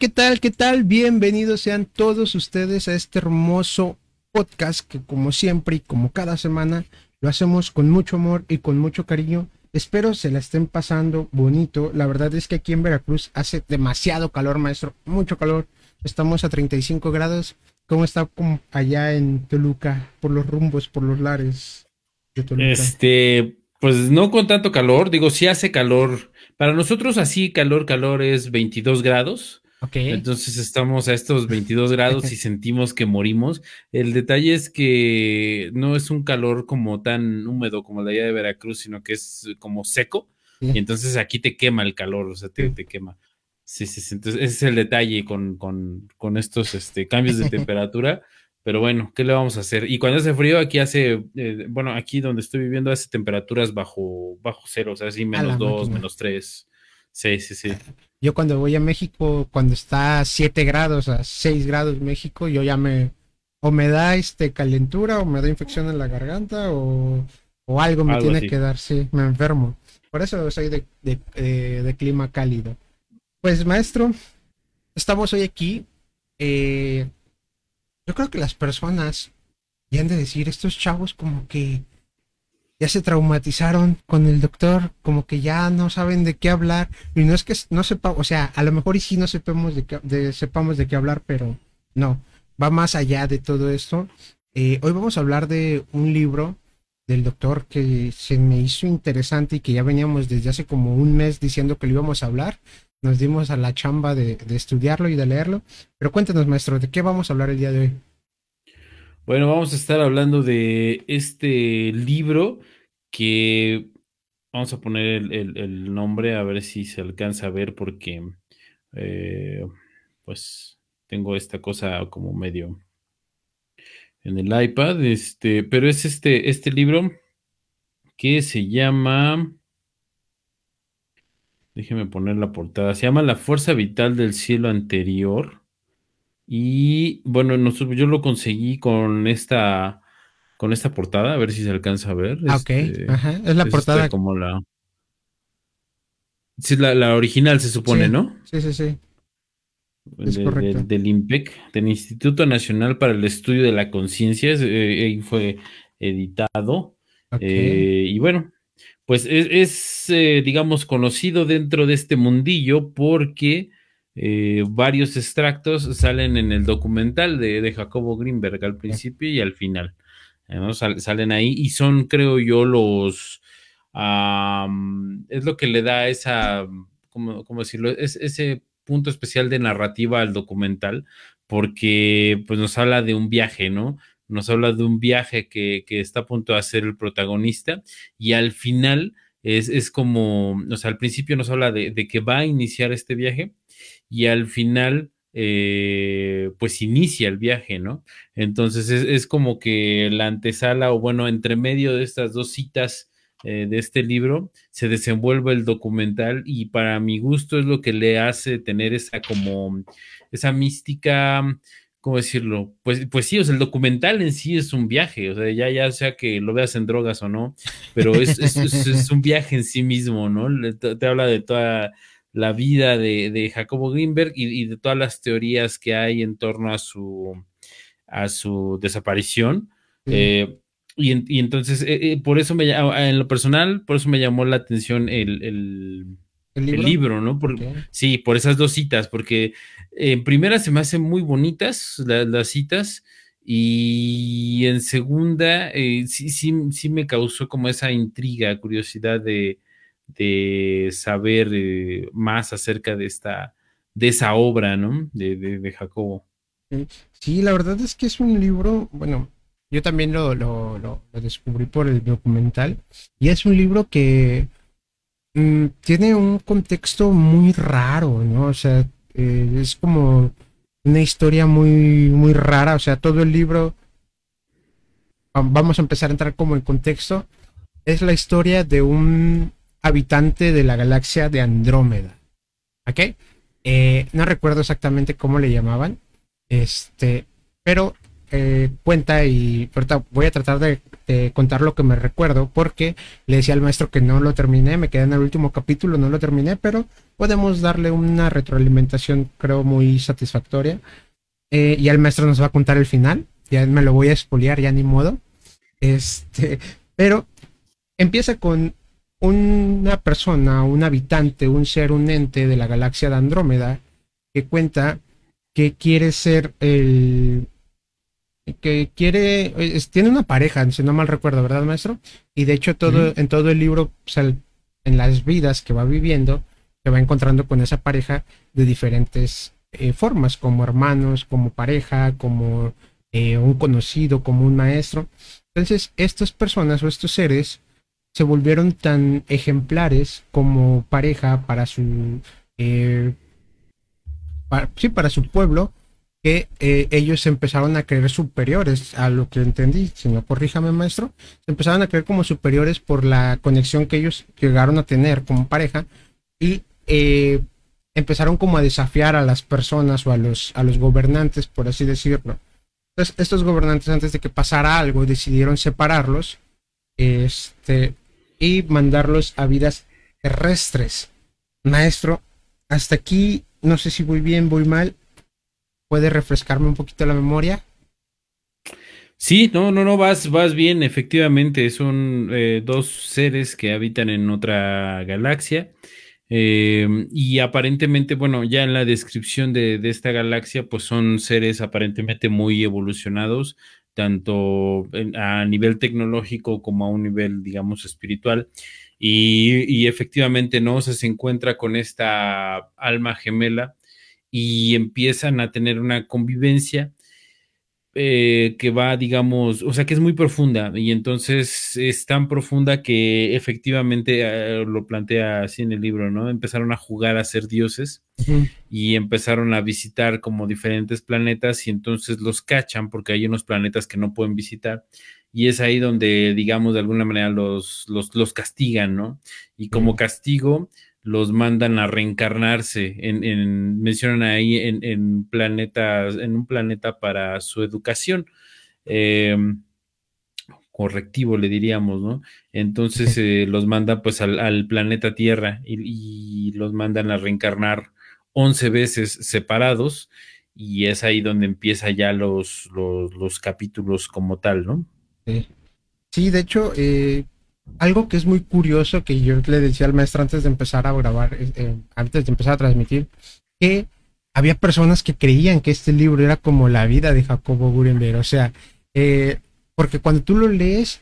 ¿Qué tal? ¿Qué tal? Bienvenidos sean todos ustedes a este hermoso podcast que como siempre y como cada semana lo hacemos con mucho amor y con mucho cariño. Espero se la estén pasando bonito. La verdad es que aquí en Veracruz hace demasiado calor, maestro. Mucho calor. Estamos a 35 grados. ¿Cómo está allá en Toluca? Por los rumbos, por los lares de Toluca. Este, pues no con tanto calor. Digo, sí hace calor. Para nosotros así calor, calor es 22 grados. Entonces estamos a estos 22 grados y sentimos que morimos. El detalle es que no es un calor como tan húmedo como la de Veracruz, sino que es como seco. Y entonces aquí te quema el calor, o sea, te, quema. Sí, sí, sí. Entonces ese es el detalle con, estos este, cambios de temperatura. Pero bueno, ¿qué le vamos a hacer? Y cuando hace frío, aquí hace, eh, bueno, aquí donde estoy viviendo hace temperaturas bajo, bajo cero, o sea, así menos dos, menos tres. Sí, sí, sí. Yo cuando voy a México, cuando está a 7 grados, a 6 grados México, yo ya me, o me da este calentura, o me da infección en la garganta, o, algo me tiene que dar, sí, me enfermo. Por eso soy de, eh, de, clima cálido. Pues maestro, estamos hoy aquí. Eh, yo creo que las personas, ya han de decir, estos chavos como que ya se traumatizaron con el doctor, como que ya no saben de qué hablar, y no es que no sepa, o sea, a lo mejor y sí no sepamos de qué, sepamos de qué hablar, pero no, va más allá de todo esto. Eh, hoy vamos a hablar de un libro del doctor que se me hizo interesante y que ya veníamos desde hace como un mes diciendo que lo íbamos a hablar. Nos dimos a la chamba de, de estudiarlo y de leerlo. Pero cuéntanos, maestro, ¿de qué vamos a hablar el día de hoy? Bueno, vamos a estar hablando de este libro que vamos a poner el, nombre a ver si se alcanza a ver porque eh, pues tengo esta cosa como medio en el iPad, este, pero es este, este libro que se llama, déjeme poner la portada, se llama La Fuerza Vital del Cielo Anterior y bueno, yo lo conseguí con esta, con esta portada, a ver si se alcanza a ver. Ah, ok, este, Ajá. es la portada. como la... Sí, la, la original se supone, ¿no? Sí, sí, sí. Es correcto. del IMPEC, del Instituto Nacional para el Estudio de la Conciencia, eh, fue editado. Eh, y bueno, pues es, eh, digamos, conocido dentro de este mundillo porque eh, varios extractos salen en el documental de, Jacobo Greenberg al principio y al final. salen ahí y son, creo yo, los... es lo que le da esa, ¿cómo, decirlo? Es, ese punto especial de narrativa al documental, porque pues nos habla de un viaje, ¿no? Nos habla de un viaje que, está a punto de hacer el protagonista y al final es, como, o sea, al principio nos habla de, de, que va a iniciar este viaje y al final, eh, pues inicia el viaje, ¿no? Entonces es, como que la antesala o bueno, entre medio de estas dos citas eh, de este libro se desenvuelve el documental y para mi gusto es lo que le hace tener esa como, esa mística. ¿cómo decirlo? Pues, pues sí, o sea, el documental en sí es un viaje, o sea, ya, ya sea que lo veas en drogas o no, pero es, es, un viaje en sí mismo, ¿no? te, habla de toda la vida de, Jacobo Greenberg y, de todas las teorías que hay en torno a su, a su desaparición. Eh, y, entonces, eh, eh, por eso me en lo personal, por eso me llamó la atención el, el, libro? ¿no? Sí, por esas dos citas, porque en primera se me hacen muy bonitas las citas. Y en segunda, sí, sí, sí me causó como esa intriga, curiosidad de, de saber eh, más acerca de esta, de esa obra, ¿no? De, Jacobo. Sí, la verdad es que es un libro, bueno, yo también lo, lo, descubrí por el documental, y es un libro que mm, tiene un contexto muy raro, ¿no? O sea, eh, es como una historia muy, muy rara, o sea, todo el libro, vamos a empezar a entrar como en contexto, es la historia de un habitante de la galaxia de Andrómeda. ¿Ok? Eh, no recuerdo exactamente cómo le llamaban. Este, pero eh, cuenta y voy a tratar de, contar lo que me recuerdo, porque le decía al maestro que no lo terminé, me quedé en el último capítulo, no lo terminé, pero podemos darle una retroalimentación, creo, muy satisfactoria. Eh, y el maestro nos va a contar el final, ya me lo voy a expoliar, ya ni modo. Este, pero empieza con una persona, un habitante, un ser, un ente de la galaxia de Andrómeda, que cuenta que quiere ser el que quiere tiene una pareja, si no mal recuerdo, ¿verdad, maestro? Y de hecho todo en todo el libro en las vidas que va viviendo se va encontrando con esa pareja de diferentes eh, formas, como hermanos, como pareja, como eh, un conocido, como un maestro. Entonces, estas personas o estos seres se volvieron tan ejemplares como pareja para su eh, sí, para su pueblo, que eh, ellos empezaron a creer superiores a lo que entendí, no corríjame maestro, se empezaron a creer como superiores por la conexión que ellos llegaron a tener como pareja y eh, empezaron como a desafiar a las personas o a los, a los gobernantes, por así decirlo. Entonces, estos gobernantes antes de que pasara algo decidieron separarlos este, y mandarlos a vidas terrestres. Maestro, hasta aquí no sé si voy bien, voy mal. ¿Puede refrescarme un poquito la memoria? Sí, no, no, no, vas, vas bien, efectivamente, son eh, dos seres que habitan en otra galaxia em, y aparentemente, bueno, ya en la descripción de, esta galaxia, pues son seres aparentemente muy evolucionados, tanto a nivel tecnológico como a un nivel, digamos, espiritual. Y, efectivamente, ¿no? se encuentra con esta alma gemela y empiezan a tener una convivencia eh, que va, digamos, o sea, que es muy profunda y entonces es tan profunda que efectivamente eh, lo plantea así en el libro, ¿no? Empezaron a jugar a ser dioses y empezaron a visitar como diferentes planetas y entonces los cachan porque hay unos planetas que no pueden visitar y es ahí donde, digamos, de alguna manera los, los, castigan, ¿no? Y como castigo los mandan a reencarnarse en, mencionan ahí en, en, planetas, en un planeta para su educación. Em, correctivo, le diríamos, ¿no? Entonces eh, los mandan pues al, planeta Tierra y, los mandan a reencarnar 11 veces separados y es ahí donde empieza ya los, los, los capítulos como tal, ¿no? Sí, de hecho, eh, algo que es muy curioso que yo le decía al maestro antes de empezar a grabar, eh, eh, antes de empezar a transmitir, que había personas que creían que este libro era como la vida de Jacobo Gurenberg. O sea, porque cuando tú lo lees,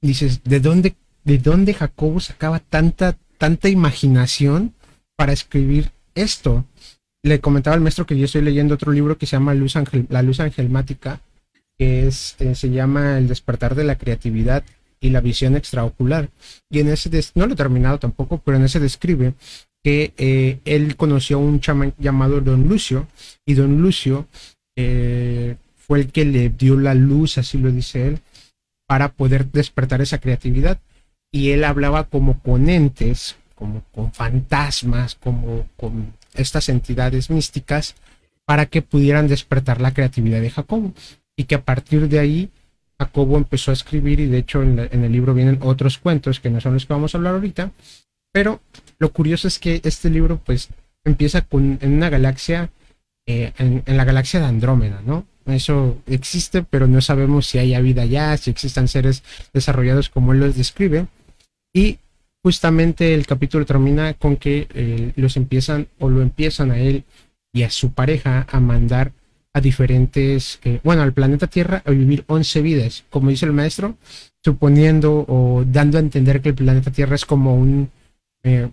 dices, ¿de dónde, ¿de dónde Jacobo sacaba tanta, tanta imaginación para escribir esto? Le comentaba al maestro que yo estoy leyendo otro libro que se llama Luz La Luz Angelmática que es, eh, se llama El despertar de la creatividad y la visión extraocular. Y en ese, no lo he terminado tampoco, pero en ese describe que eh, él conoció a un chamán llamado Don Lucio, y Don Lucio eh, fue el que le dio la luz, así lo dice él, para poder despertar esa creatividad. Y él hablaba como con entes, como con fantasmas, como con estas entidades místicas, para que pudieran despertar la creatividad de Jacobo y que a partir de ahí Jacobo empezó a escribir y de hecho en, el libro vienen otros cuentos que no son los que vamos a hablar ahorita, pero lo curioso es que este libro pues empieza con, en una galaxia, eh, en, la galaxia de Andrómeda, ¿no? Eso existe, pero no sabemos si haya vida allá, si existan seres desarrollados como él los describe. Y justamente el capítulo termina con que eh, los empiezan o lo empiezan a él y a su pareja a mandar a diferentes, eh, bueno, al planeta Tierra a vivir 11 vidas, como dice el maestro, suponiendo o dando a entender que el planeta Tierra es como un, eh,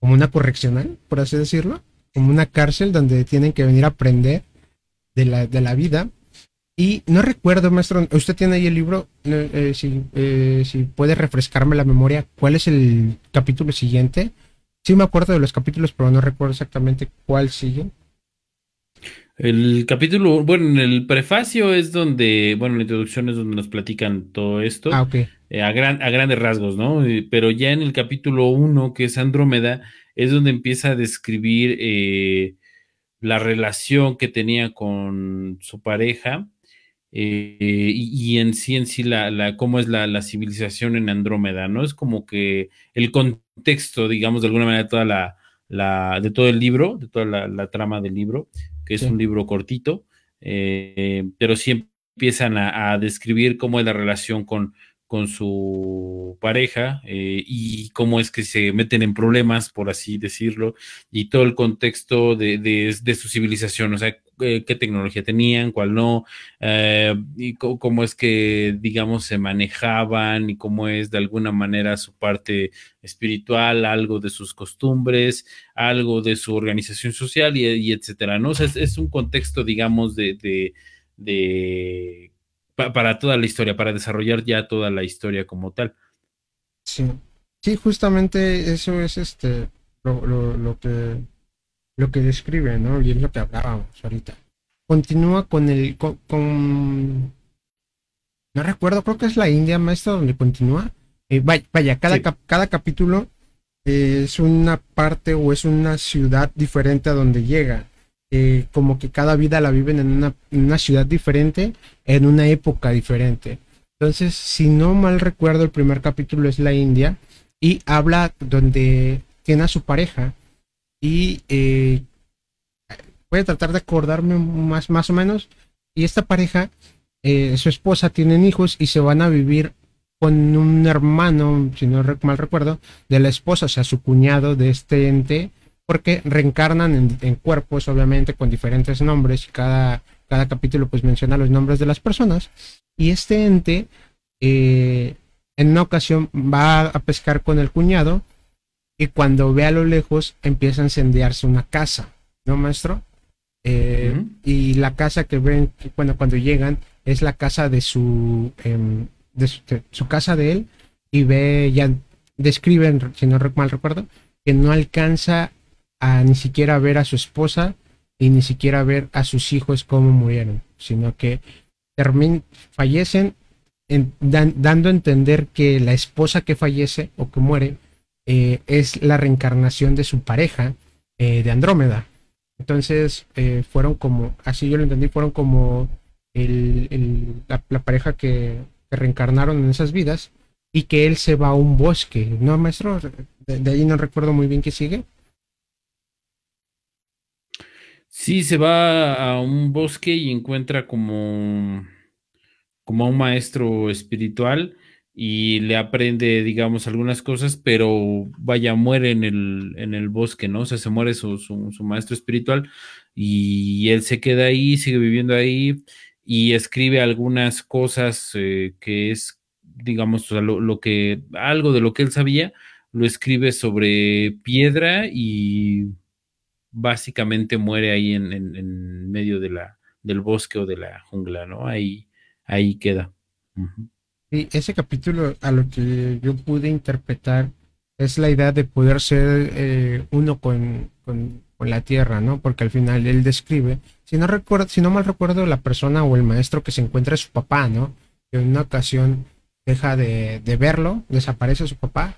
como una correccional, por así decirlo, como una cárcel donde tienen que venir a aprender de la, de la vida. Y no recuerdo, maestro, usted tiene ahí el libro, eh, si, si puede refrescarme la memoria, ¿cuál es el capítulo siguiente? Sí me acuerdo de los capítulos, pero no recuerdo exactamente cuál sigue. El capítulo, bueno, en el prefacio es donde, bueno, la introducción es donde nos platican todo esto. Ah. Eh, a, gran, a grandes rasgos, ¿no? Eh, pero ya en el capítulo 1, que es Andrómeda, es donde empieza a describir eh, la relación que tenía con su pareja eh, y, en sí, en sí, la, la cómo es la, civilización en Andrómeda, ¿no? Es como que el contexto, digamos, de alguna manera, toda la, la de todo el libro, de toda la, trama del libro, que es un libro cortito, eh, pero siempre empiezan a, describir cómo es la relación con, con su pareja eh, y cómo es que se meten en problemas, por así decirlo, y todo el contexto de, de, su civilización, o sea, qué tecnología tenían, cuál no, eh, y cómo es que, digamos, se manejaban y cómo es de alguna manera su parte espiritual, algo de sus costumbres, algo de su organización social y, etcétera, ¿no? O sea, es, un contexto, digamos, de, de, de para toda la historia, para desarrollar ya toda la historia como tal. Sí, sí, justamente eso es este lo, que lo que describe, ¿no? Y es lo que hablábamos ahorita. Continúa con el con, no recuerdo, creo que es la India maestra donde continúa. Eh, vaya, cada, cada capítulo es una parte o es una ciudad diferente a donde llega. Como que cada vida la viven en una, ciudad diferente, en una época diferente. Entonces, si no mal recuerdo, el primer capítulo es la India y habla donde tiene a su pareja y eh, voy a tratar de acordarme más, más o menos. Y esta pareja, eh, su esposa, tienen hijos y se van a vivir con un hermano, si no mal recuerdo, de la esposa, o sea, su cuñado de este ente porque reencarnan en, cuerpos, obviamente, con diferentes nombres y cada, cada capítulo pues menciona los nombres de las personas. Y este ente, eh, en una ocasión, va a pescar con el cuñado y cuando ve a lo lejos empieza a incendiarse una casa, ¿no, maestro? Eh, y la casa que ven, bueno, cuando llegan, es la casa de su, em, de su, casa de él y ve, ya describen, si no mal recuerdo, que no alcanza a ni siquiera ver a su esposa y ni siquiera ver a sus hijos cómo murieron, sino que fallecen dando a entender que la esposa que fallece o que muere eh, es la reencarnación de su pareja eh, de Andrómeda. Entonces eh, fueron como, así yo lo entendí, fueron como la, pareja que, reencarnaron en esas vidas y que él se va a un bosque, ¿no, maestro? de ahí no recuerdo muy bien qué sigue. Sí, se va a un bosque y encuentra como, como a un maestro espiritual y le aprende, digamos, algunas cosas, pero vaya, muere en el, en el bosque, ¿no? O sea, se muere su, su, maestro espiritual y él se queda ahí, sigue viviendo ahí y escribe algunas cosas eh, que es, digamos, lo, lo, que, algo de lo que él sabía, lo escribe sobre piedra y básicamente muere ahí en, medio de la, del bosque o de la jungla, ¿no? Ahí, ahí queda. Y ese capítulo a lo que yo pude interpretar es la idea de poder ser eh, uno con, la tierra, ¿no? Porque al final él describe, si no recuerdo, si no mal recuerdo, la persona o el maestro que se encuentra su papá, ¿no? Que en una ocasión deja de, de verlo, desaparece su papá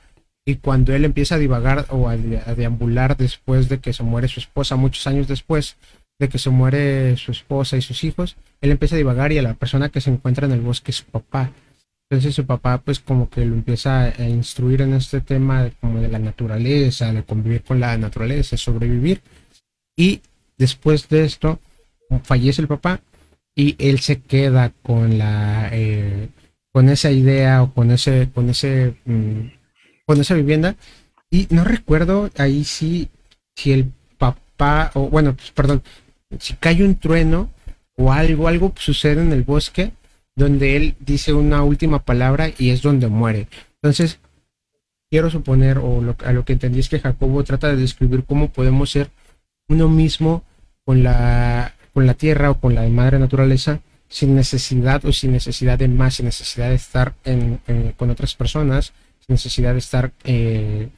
y cuando él empieza a divagar o a, deambular después de que se muere su esposa, muchos años después de que se muere su esposa y sus hijos, él empieza a divagar y a la persona que se encuentra en el bosque es su papá. Entonces su papá pues como que lo empieza a instruir en este tema como de la naturaleza, de convivir con la naturaleza, sobrevivir. Y después de esto fallece el papá y él se queda con la eh, con esa idea o con ese con ese mm, con esa vivienda. Y no recuerdo ahí si, si el papá, o bueno, pues, perdón, si cae un trueno o algo, algo sucede en el bosque donde él dice una última palabra y es donde muere. Entonces, quiero suponer, o a lo que entendí es que Jacobo trata de describir cómo podemos ser uno mismo con la, con la tierra o con la madre naturaleza sin necesidad o sin necesidad de más, sin necesidad de estar con otras personas, necesidad de estar eh,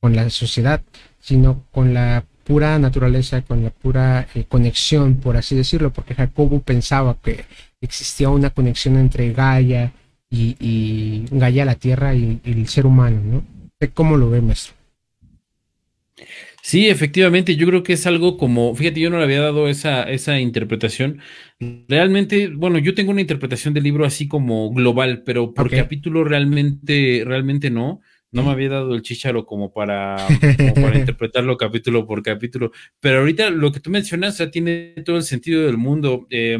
con la sociedad, sino con la pura naturaleza, con la pura eh, conexión, por así decirlo, porque Jacobo pensaba que existía una conexión entre Gaia y, Gaia, la Tierra, y, el ser humano, ¿no? ¿Cómo lo ve, maestro? Sí, efectivamente, yo creo que es algo como, fíjate, yo no le había dado esa, esa interpretación. Realmente, bueno, yo tengo una interpretación del libro así como global, pero por capítulo realmente, realmente no. No me había dado el chicharo como para, para interpretarlo capítulo por capítulo. Pero ahorita lo que tú mencionas, o sea, tiene todo el sentido del mundo. Eh,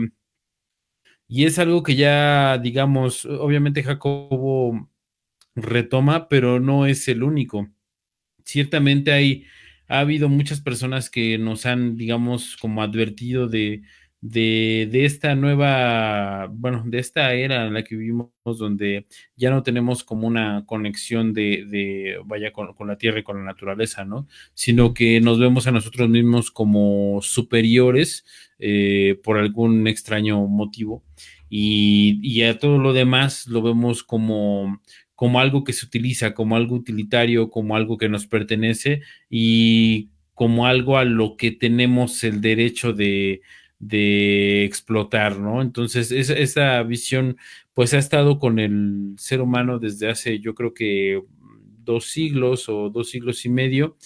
y es algo que ya, digamos, obviamente Jacobo retoma, pero no es el único. Ciertamente hay ha habido muchas personas que nos han, digamos, como advertido de, de, esta nueva, bueno, de esta era en la que vivimos, donde ya no tenemos como una conexión de, vaya, con, la tierra y con la naturaleza, ¿no? Sino que nos vemos a nosotros mismos como superiores eh, por algún extraño motivo. Y, y a todo lo demás lo vemos como como algo que se utiliza, como algo utilitario, como algo que nos pertenece y como algo a lo que tenemos el derecho de, explotar, ¿no? Entonces, esa, visión, pues ha estado con el ser humano desde hace, yo creo que dos siglos o dos siglos y medio,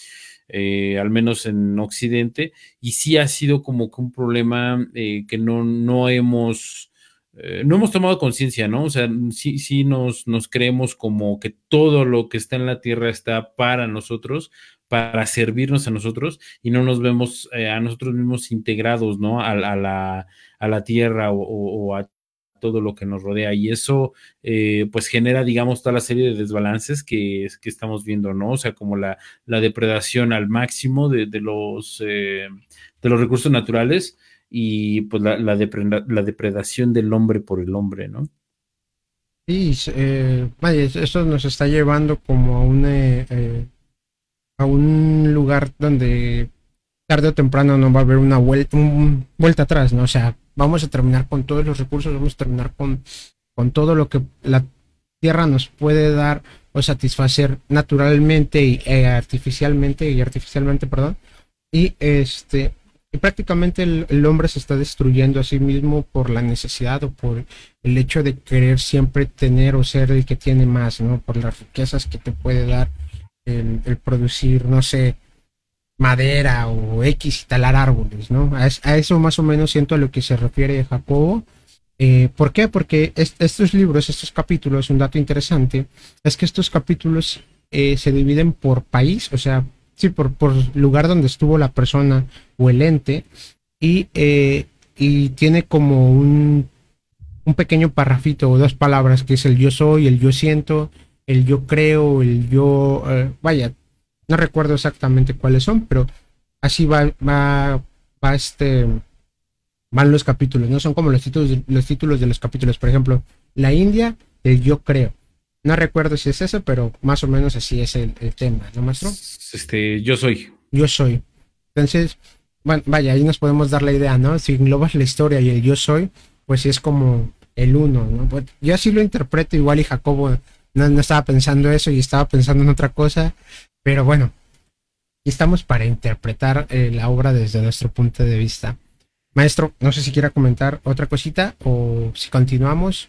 eh, al menos en Occidente, y sí ha sido como que un problema eh, que no, no hemos eh, no hemos tomado conciencia, ¿no? O sea, sí, sí nos, nos creemos como que todo lo que está en la tierra está para nosotros, para servirnos a nosotros, y no nos vemos eh, a nosotros mismos integrados, ¿no? A, la, a la, tierra o, a todo lo que nos rodea. Y eso, eh, pues, genera, digamos, toda la serie de desbalances que, que estamos viendo, ¿no? O sea, como la, la depredación al máximo de, de los, de los recursos naturales y pues la, la, depredación del hombre por el hombre, ¿no? Sí, eh, vaya, eso nos está llevando como a un, eh, eh, a un lugar donde tarde o temprano no va a haber una vuelta, vuelta atrás, ¿no? O sea, vamos a terminar con todos los recursos, vamos a terminar con, con todo lo que la Tierra nos puede dar o satisfacer naturalmente y artificialmente, y artificialmente, perdón. Y este, y prácticamente el, hombre se está destruyendo a sí mismo por la necesidad o por el hecho de querer siempre tener o ser el que tiene más, ¿no? Por las riquezas que te puede dar el, producir, no sé, madera o X y talar árboles, ¿no? A, eso más o menos siento a lo que se refiere Jacobo. Eh, ¿Por qué? Porque estos libros, estos capítulos, un dato interesante, es que estos capítulos eh, se dividen por país, o sea, sí, por, por lugar donde estuvo la persona o el ente, y, eh, y tiene como un, un pequeño parrafito o dos palabras, que es el yo soy, el yo siento, el yo creo, el yo, eh, vaya, no recuerdo exactamente cuáles son, pero así va, va, va este, van los capítulos, no son como los títulos, los títulos de los capítulos, por ejemplo, la India, el yo creo, no recuerdo si es eso, pero más o menos así es el, tema, ¿no, maestro? Este, yo soy. Yo soy. Entonces, bueno, vaya, ahí nos podemos dar la idea, ¿no? Si englobas la historia y el yo soy, pues es como el uno, ¿no? Pues yo así lo interpreto igual y Jacobo no, estaba pensando eso y estaba pensando en otra cosa, pero bueno, estamos para interpretar eh, la obra desde nuestro punto de vista. Maestro, no sé si quiera comentar otra cosita o si continuamos.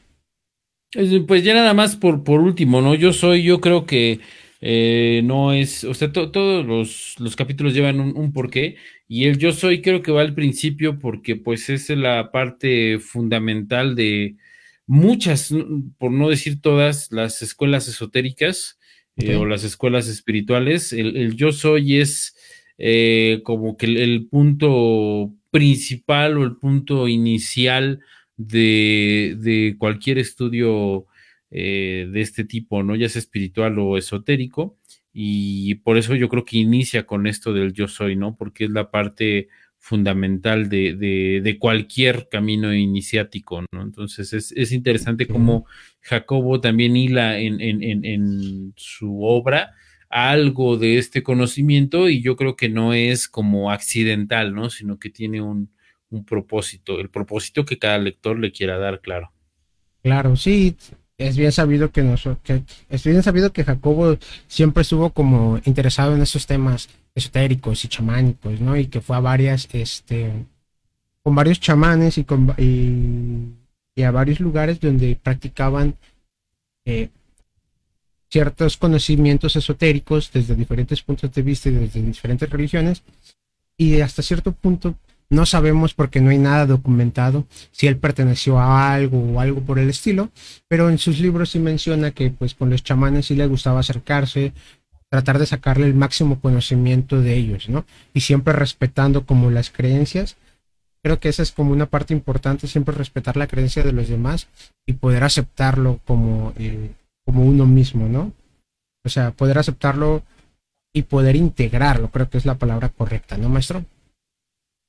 Pues ya nada más por, por último, ¿no? Yo soy, yo creo que eh, no es, o sea, todos los, los, capítulos llevan un, un, porqué y el yo soy creo que va al principio porque pues es la parte fundamental de muchas, por no decir todas, las escuelas esotéricas eh, o las escuelas espirituales. El, yo soy es eh, como que el punto principal o el punto inicial de, cualquier estudio eh, de este tipo, ¿no? Ya sea espiritual o esotérico. Y por eso yo creo que inicia con esto del yo soy, ¿no? Porque es la parte fundamental de, cualquier camino iniciático, ¿no? Entonces es, interesante cómo Jacobo también hila en, en, su obra algo de este conocimiento y yo creo que no es como accidental, ¿no? Sino que tiene un, un propósito, el propósito que cada lector le quiera dar, claro. Claro, sí, es bien sabido que, que es bien sabido que Jacobo siempre estuvo como interesado en esos temas esotéricos y chamánicos, ¿no? Y que fue a varias, este, con varios chamanes y con y, a varios lugares donde practicaban eh, ciertos conocimientos esotéricos desde diferentes puntos de vista y desde diferentes religiones. Y hasta cierto punto no sabemos porque no hay nada documentado si él perteneció a algo o algo por el estilo, pero en sus libros sí menciona que pues con los chamanes sí le gustaba acercarse, tratar de sacarle el máximo conocimiento de ellos, ¿no? Y siempre respetando como las creencias. Creo que esa es como una parte importante, siempre respetar la creencia de los demás y poder aceptarlo como, eh, como uno mismo, ¿no? O sea, poder aceptarlo y poder integrarlo, creo que es la palabra correcta, ¿no, maestro?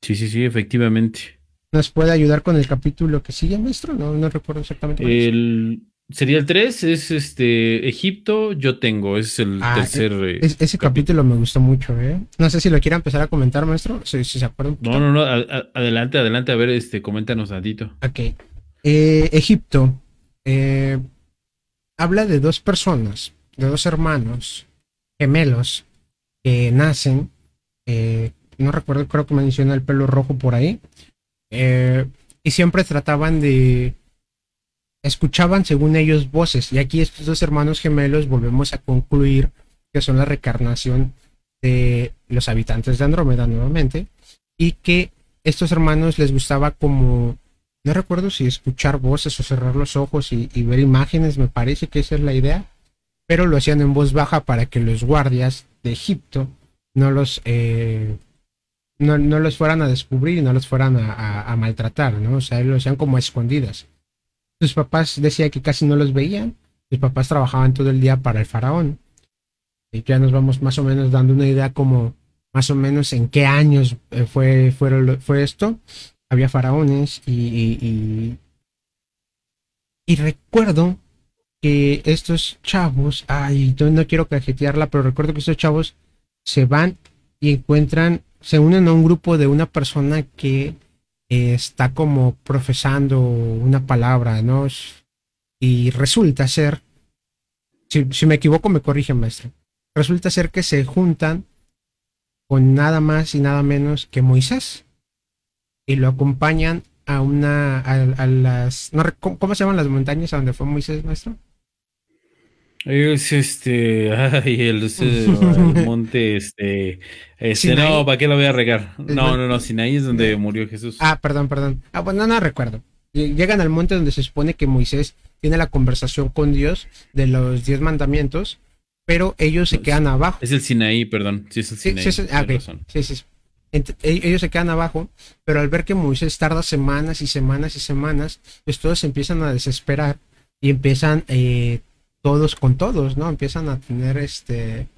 Sí, sí, sí, efectivamente. ¿Nos puede ayudar con el capítulo que sigue, maestro? No, no recuerdo exactamente. El, sería el 3, es este Egipto, yo tengo, es el ah, tercer. Eh, ese capítulo. me gustó mucho, ¿eh? No sé si lo quiera empezar a comentar, maestro, si, se acuerdan. No, no, no, adelante, adelante, a ver, este, coméntanos tantito. Ok. Eh, Egipto eh, habla de dos personas, de dos hermanos gemelos que nacen eh, no recuerdo, creo que menciona el pelo rojo por ahí. Eh, y siempre trataban de... Escuchaban según ellos voces. Y aquí estos dos hermanos gemelos volvemos a concluir que son la reencarnación de los habitantes de Andrómeda nuevamente. Y que estos hermanos les gustaba como... No recuerdo si escuchar voces o cerrar los ojos y, y ver imágenes, me parece que esa es la idea. Pero lo hacían en voz baja para que los guardias de Egipto no los eh, no, no los fueran a descubrir y no los fueran a, maltratar, ¿no? O sea, los hacían como escondidas. Sus papás decían que casi no los veían. Sus papás trabajaban todo el día para el faraón. Y ya nos vamos más o menos dando una idea como más o menos en qué años eh, fue, fue esto. Había faraones y, y, y, recuerdo que estos chavos, ay, no quiero cajetearla, pero recuerdo que estos chavos se van y encuentran se unen a un grupo de una persona que eh, está como profesando una palabra, ¿no? Y resulta ser, si, me equivoco me corrige maestro, resulta ser que se juntan con nada más y nada menos que Moisés y lo acompañan a una, a, las, ¿cómo se llaman las montañas a donde fue Moisés, maestro? Es este, ay, el, monte, este, este, no, ¿para qué lo voy a regar? No, no, no, Sinaí es donde murió Jesús. Ah, perdón, perdón. Ah, bueno, no, recuerdo. Llegan al monte donde se supone que Moisés tiene la conversación con Dios de los diez mandamientos, pero ellos se quedan abajo. Es el Sinaí, perdón. Sí, es el Sinaí. Sí, ah, sí, sí, sí. E, ellos se quedan abajo, pero al ver que Moisés tarda semanas y semanas y semanas, pues todos empiezan a desesperar y empiezan eh, todos con todos, ¿no? Empiezan a tener este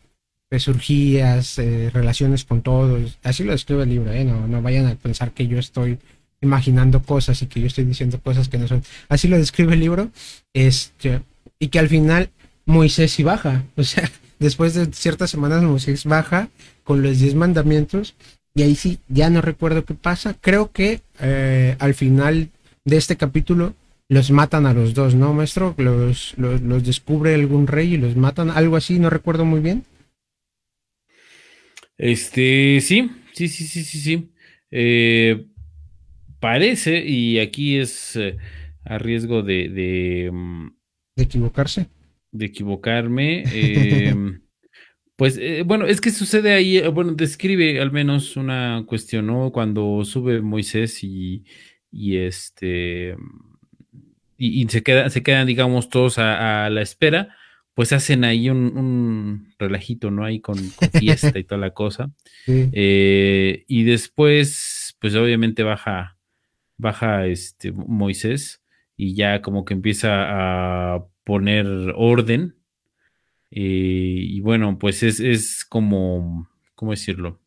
resurgías, eh, relaciones con todos. Así lo describe el libro, ¿eh? No, no vayan a pensar que yo estoy imaginando cosas y que yo estoy diciendo cosas que no son. Así lo describe el libro. Este, y que al final Moisés sí baja. O sea, después de ciertas semanas Moisés baja con los diez mandamientos. Y ahí sí, ya no recuerdo qué pasa. Creo que eh, al final de este capítulo los matan a los dos, ¿no, maestro? Los, los, descubre algún rey y los matan, algo así, no recuerdo muy bien. Este, sí, sí, sí, sí, sí, sí. Eh, parece, y aquí es eh, a riesgo de, de, mm, de, equivocarse. De equivocarme. Eh, pues bueno, es que sucede ahí, bueno, describe al menos una cuestión, ¿no? Cuando sube Moisés y, y este y, se, queda, se quedan, digamos, todos a, la espera, pues hacen ahí un, relajito, ¿no? Ahí con, fiesta y toda la cosa. Eh, y después, pues obviamente baja, baja este Moisés y ya como que empieza a poner orden. Eh, y bueno, pues es, es como, ¿cómo decirlo?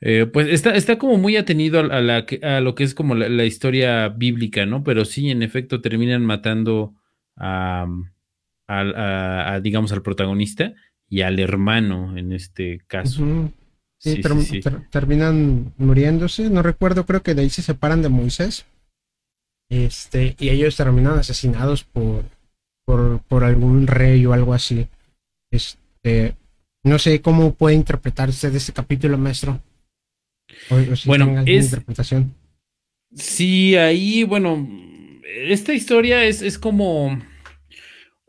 Eh, pues está, está como muy atenido a, la, a lo que es como la, historia bíblica, ¿no? Pero sí, en efecto, terminan matando a, digamos, al protagonista y al hermano en este caso. sí, terminan muriéndose. No recuerdo, creo que de ahí se separan de Moisés. Este, y ellos terminan asesinados por, por, por algún rey o algo así. Este, no sé cómo puede interpretarse de este capítulo, maestro bueno, es. Sí, ahí, bueno, esta historia es, es como.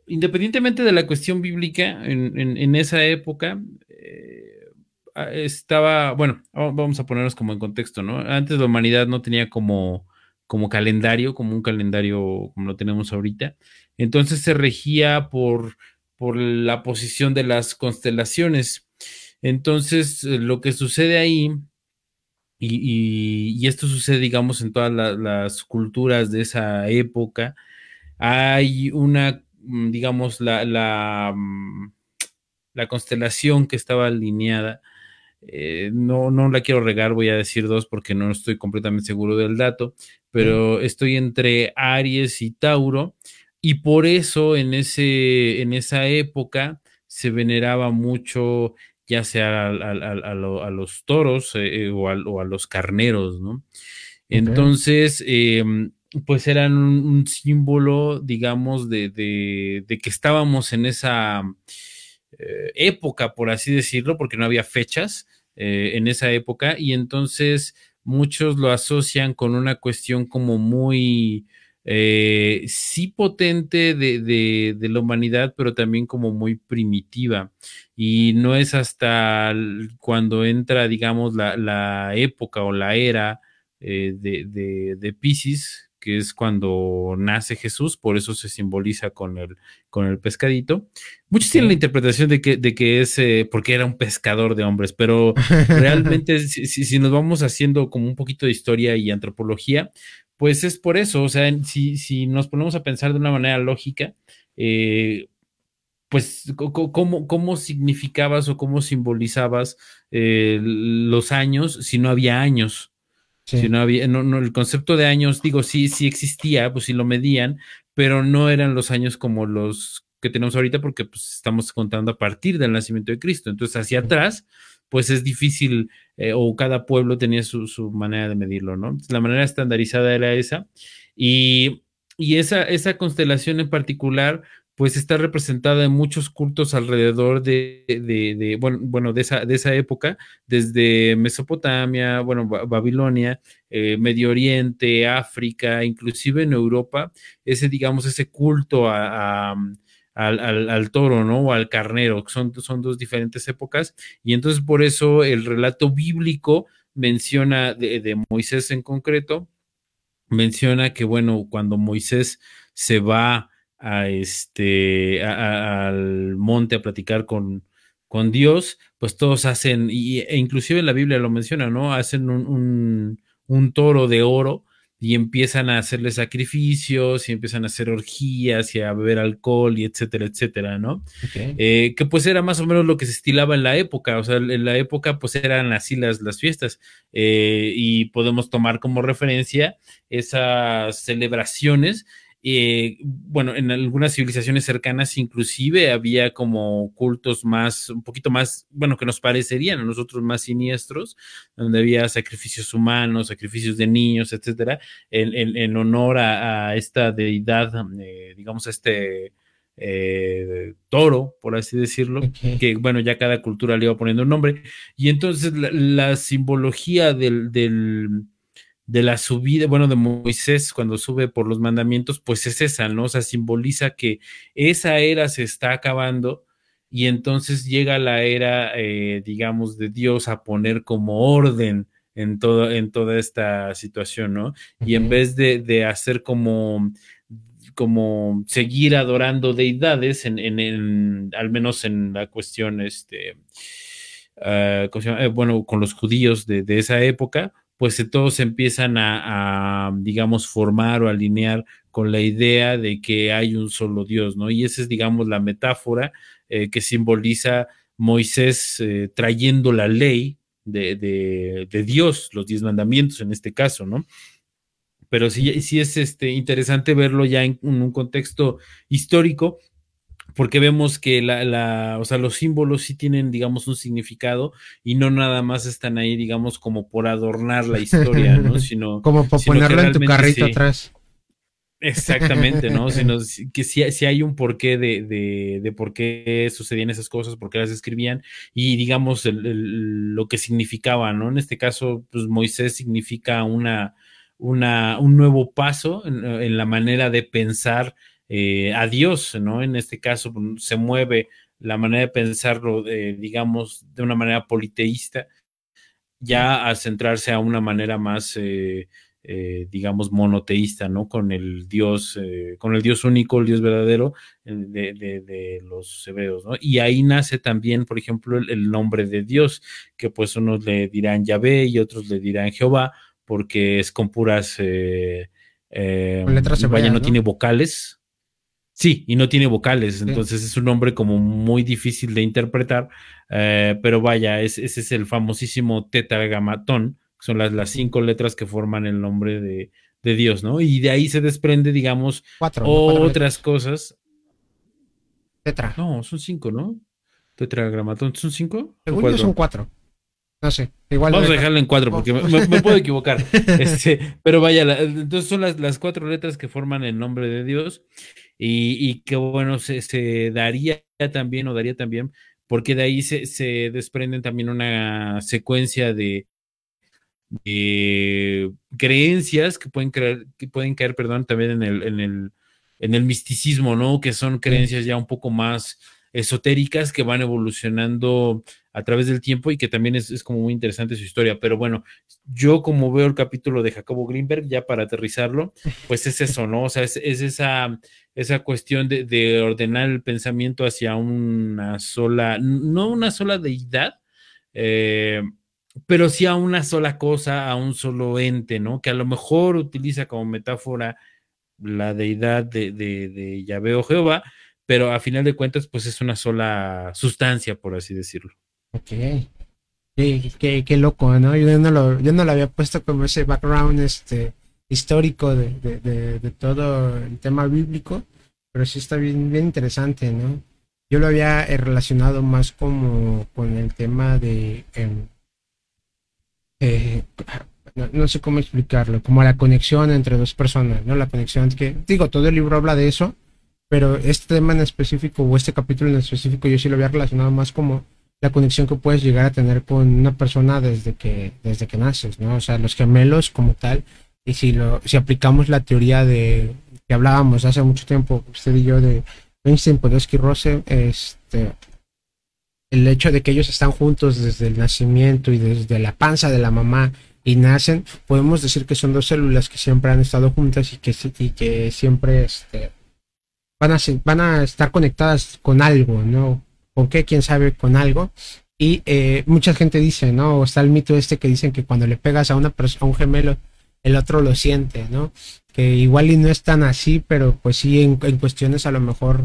independientemente de la cuestión bíblica, en, esa época eh, estaba, bueno, vamos a ponernos como en contexto, ¿no? Antes la humanidad no tenía como, como calendario, como un calendario como lo tenemos ahorita. Entonces se regía por, por la posición de las constelaciones. Entonces, eh, lo que sucede ahí, y, esto sucede, digamos, en todas las culturas de esa época, hay una Mm, digamos, la, la, mm, la constelación que estaba alineada. Eh, no, no la quiero regar, voy a decir dos porque no estoy completamente seguro del dato, pero estoy entre Aries y Tauro y por eso en, ese, en esa época se veneraba mucho ya sea a, los toros eh, eh, o, a, los carneros, ¿no? Entonces, em, pues eran un, símbolo, digamos, de, que estábamos en esa eh, época, por así decirlo, porque no había fechas en esa época, y entonces muchos lo asocian con una cuestión como muy, eh, sí potente de, la humanidad, pero también como muy primitiva. Y no es hasta cuando entra, digamos, la, época o la era de, de Pisces, que es cuando nace Jesús, por eso se simboliza con el, con el pescadito. Muchos tienen la interpretación de que, de que es eh, porque era un pescador de hombres, pero realmente si, nos vamos haciendo como un poquito de historia y antropología, pues es por eso, o sea, si, si nos ponemos a pensar de una manera lógica, eh, pues cómo, cómo significabas o cómo simbolizabas eh, los años si no había años. Si no había, no, no, el concepto de años, digo, sí, sí existía, pues sí lo medían, pero no eran los años como los que tenemos ahorita, porque pues estamos contando a partir del nacimiento de Cristo. Entonces, hacia atrás, pues es difícil, eh, o cada pueblo tenía su, su, manera de medirlo, ¿no? la manera estandarizada era esa. Y, y esa, esa constelación en particular, pues está representada en muchos cultos alrededor de, bueno, de, esa, de esa época, desde Mesopotamia, bueno, Babilonia, eh, Medio Oriente, África, inclusive en Europa, ese, digamos, ese culto al, toro, ¿no? O al carnero, son, son dos diferentes épocas, y entonces por eso el relato bíblico menciona de, de Moisés en concreto, menciona que, bueno, cuando Moisés se va a este, al monte a platicar con, con Dios, pues todos hacen, y, e inclusive en la Biblia lo menciona, ¿no? Hacen un, un, toro de oro y empiezan a hacerle sacrificios y empiezan a hacer orgías y a beber alcohol y etcétera, etcétera, ¿no? Eh, que pues era más o menos lo que se estilaba en la época, o sea, en la época pues eran así las, las fiestas eh, y podemos tomar como referencia esas celebraciones eh, bueno, en algunas civilizaciones cercanas inclusive había como cultos más, un poquito más, bueno, que nos parecerían a nosotros más siniestros, donde había sacrificios humanos, sacrificios de niños, etcétera, en, honor a, esta deidad, eh, digamos, a este eh, toro, por así decirlo, que bueno, ya cada cultura le iba poniendo un nombre, y entonces la, simbología del de la subida, bueno, de Moisés cuando sube por los mandamientos, pues es esa, ¿no? O sea, simboliza que esa era se está acabando y entonces llega la era, eh, digamos, de Dios a poner como orden en, todo, en toda esta situación, ¿no? Y en vez de, hacer como como seguir adorando deidades, en, en, al menos en la cuestión, este, eh, bueno, con los judíos de, de, esa época, pues todos empiezan a, digamos, formar o alinear con la idea de que hay un solo Dios, ¿no? Y esa es, digamos, la metáfora eh, que simboliza Moisés eh, trayendo la ley de, Dios, los diez mandamientos en este caso, ¿no? Pero sí, sí es este, interesante verlo ya en un contexto histórico, porque vemos que la, la, o sea, los símbolos sí tienen, digamos, un significado y no nada más están ahí, digamos, como por adornar la historia, ¿no? Sino como por ponerlo en tu carrito atrás. Exactamente, ¿no? Sino que si, si hay un porqué de, de, de, por qué sucedían esas cosas, por qué las escribían y digamos lo que significaba, ¿no? En este caso, pues Moisés significa una, una, un nuevo paso en, en la manera de pensar eh, a Dios, ¿no? En este caso pues, se mueve la manera de pensarlo, digamos, de una manera politeísta, ya a centrarse a una manera más, eh, eh, digamos, monoteísta, ¿no? Con el Dios, con el Dios único, el Dios verdadero de, los hebreos, ¿no? Y ahí nace también, por ejemplo, el, nombre de Dios, que pues unos le dirán Yahvé y otros le dirán Jehová, porque es con puras... letras vaya, no tiene vocales, Sí, y no tiene vocales, entonces es un nombre como muy difícil de interpretar, eh, pero vaya, ese es el famosísimo tetragramatón, que son las, las cinco letras que forman el nombre de, Dios, ¿no? Y de ahí se desprende, digamos, otras cosas. Tetra. No, son cinco, ¿no? Tetragramatón, ¿son cinco? Según yo son cuatro. No sé, igual. Vamos a dejarlo en cuatro porque me, puedo equivocar. Este, pero vaya, entonces son las, las, cuatro letras que forman el nombre de Dios y, que bueno, se, daría también o daría también, porque de ahí se, se desprenden también una secuencia de, creencias que pueden, creer, que pueden caer, perdón, también en el, en el, en el misticismo, ¿no? Que son creencias ya un poco más esotéricas que van evolucionando a través del tiempo y que también es, como muy interesante su historia. Pero bueno, yo como veo el capítulo de Jacobo Greenberg, ya para aterrizarlo, pues es eso, ¿no? O sea, es, esa, esa cuestión de, ordenar el pensamiento hacia una sola, no una sola deidad, eh, pero sí a una sola cosa, a un solo ente, ¿no? Que a lo mejor utiliza como metáfora la deidad de, de, de Yahvé o Jehová, pero a final de cuentas, pues es una sola sustancia, por así decirlo. Ok. Qué, qué, loco, ¿no? Yo no, lo, yo no lo había puesto como ese background este, histórico de, de, de, todo el tema bíblico, pero sí está bien, bien interesante, ¿no? Yo lo había eh, relacionado más como con el tema de... Em, eh, no, sé cómo explicarlo, como la conexión entre dos personas, ¿no? La conexión que, digo, todo el libro habla de eso, pero este tema en específico o este capítulo en específico yo sí lo había relacionado más como la conexión que puedes llegar a tener con una persona desde que, desde que naces, ¿no? O sea, los gemelos como tal, y si, lo, si aplicamos la teoría de que hablábamos hace mucho tiempo, usted y yo, de Einstein, Podolsky, Rose, este, el hecho de que ellos están juntos desde el nacimiento y desde la panza de la mamá y nacen, podemos decir que son dos células que siempre han estado juntas y que, y que siempre este, van, a, van a estar conectadas con algo, ¿no? ¿Con qué? ¿Quién sabe? Con algo. Y eh, mucha gente dice, ¿no? está el mito este que dicen que cuando le pegas a una a un gemelo, el otro lo siente, ¿no? Que igual y no es tan así, pero pues sí en, cuestiones a lo mejor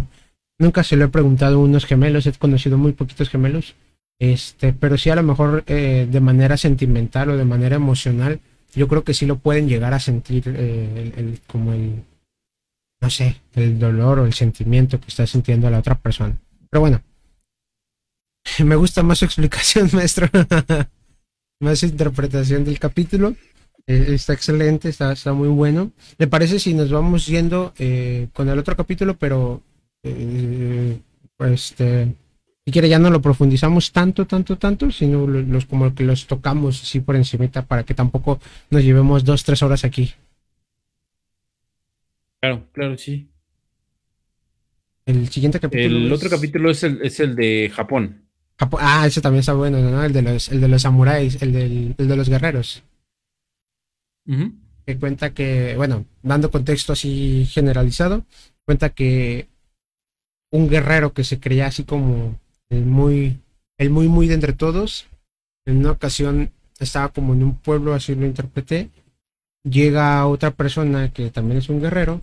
nunca se lo he preguntado a unos gemelos, he conocido muy poquitos gemelos, este, pero sí a lo mejor eh, de manera sentimental o de manera emocional, yo creo que sí lo pueden llegar a sentir eh, el, como el, no sé, el dolor o el sentimiento que está sintiendo la otra persona. Pero bueno, Me gusta más su explicación, maestro. más interpretación del capítulo. Eh, está excelente, está, está, muy bueno. ¿Le parece si nos vamos yendo eh, con el otro capítulo, pero eh, pues, este, si quiere ya no lo profundizamos tanto, tanto, tanto, sino los como que los tocamos así por encimita para que tampoco nos llevemos dos, tres horas aquí. Claro, claro, sí. El siguiente capítulo. El otro capítulo es el, es el de Japón. Ah, ese también está bueno, ¿no? El de los, el de los samuráis, el, del, el de los guerreros. Que cuenta que, bueno, dando contexto así generalizado, cuenta que un guerrero que se creía así como el muy, el muy, muy de entre todos, en una ocasión estaba como en un pueblo, así lo interpreté, llega otra persona que también es un guerrero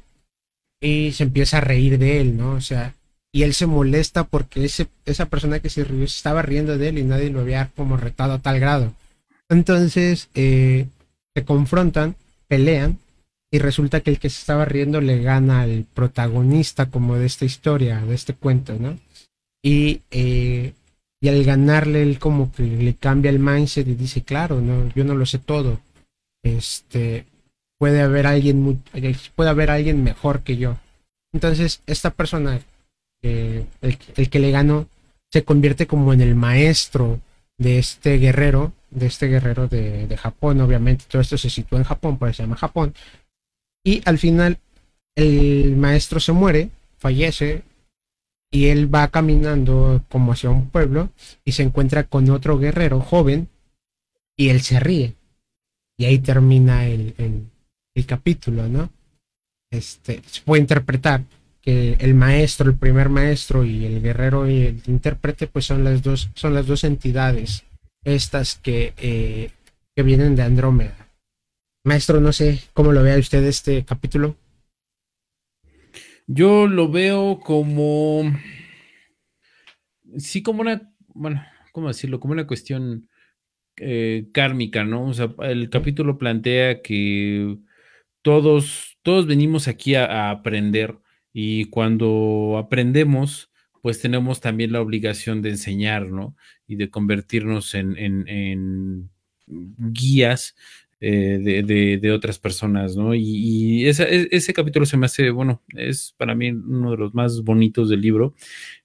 y se empieza a reír de él, ¿no? O sea, y él se molesta porque ese, esa persona que se rió estaba riendo de él y nadie lo había como retado a tal grado. Entonces eh, se confrontan, pelean y resulta que el que se estaba riendo le gana al protagonista como de esta historia, de este cuento, ¿no? Y, eh, y al ganarle él como que le cambia el mindset y dice, claro, no, yo no lo sé todo. Este, puede haber alguien, puede haber alguien mejor que yo. Entonces, esta persona el, que le ganó se convierte como en el maestro de este guerrero, de este guerrero de, Japón, obviamente todo esto se sitúa en Japón, por eso se llama Japón. Y al final el maestro se muere, fallece, y él va caminando como hacia un pueblo y se encuentra con otro guerrero joven y él se ríe. Y ahí termina el, el, capítulo, ¿no? Este, se puede interpretar que el maestro, el primer maestro y el guerrero y el intérprete, pues son las dos, son las dos entidades estas que, eh, que vienen de Andrómeda. Maestro, no sé cómo lo vea usted este capítulo. Yo lo veo como. Sí, como una. Bueno, ¿cómo decirlo? Como una cuestión eh, kármica, ¿no? O sea, el capítulo plantea que todos, todos venimos aquí a, aprender y cuando aprendemos, pues tenemos también la obligación de enseñar, ¿no? Y de convertirnos en, en guías eh, de, otras personas, ¿no? Y, e, ese capítulo se me hace, bueno, es para mí uno de los más bonitos del libro,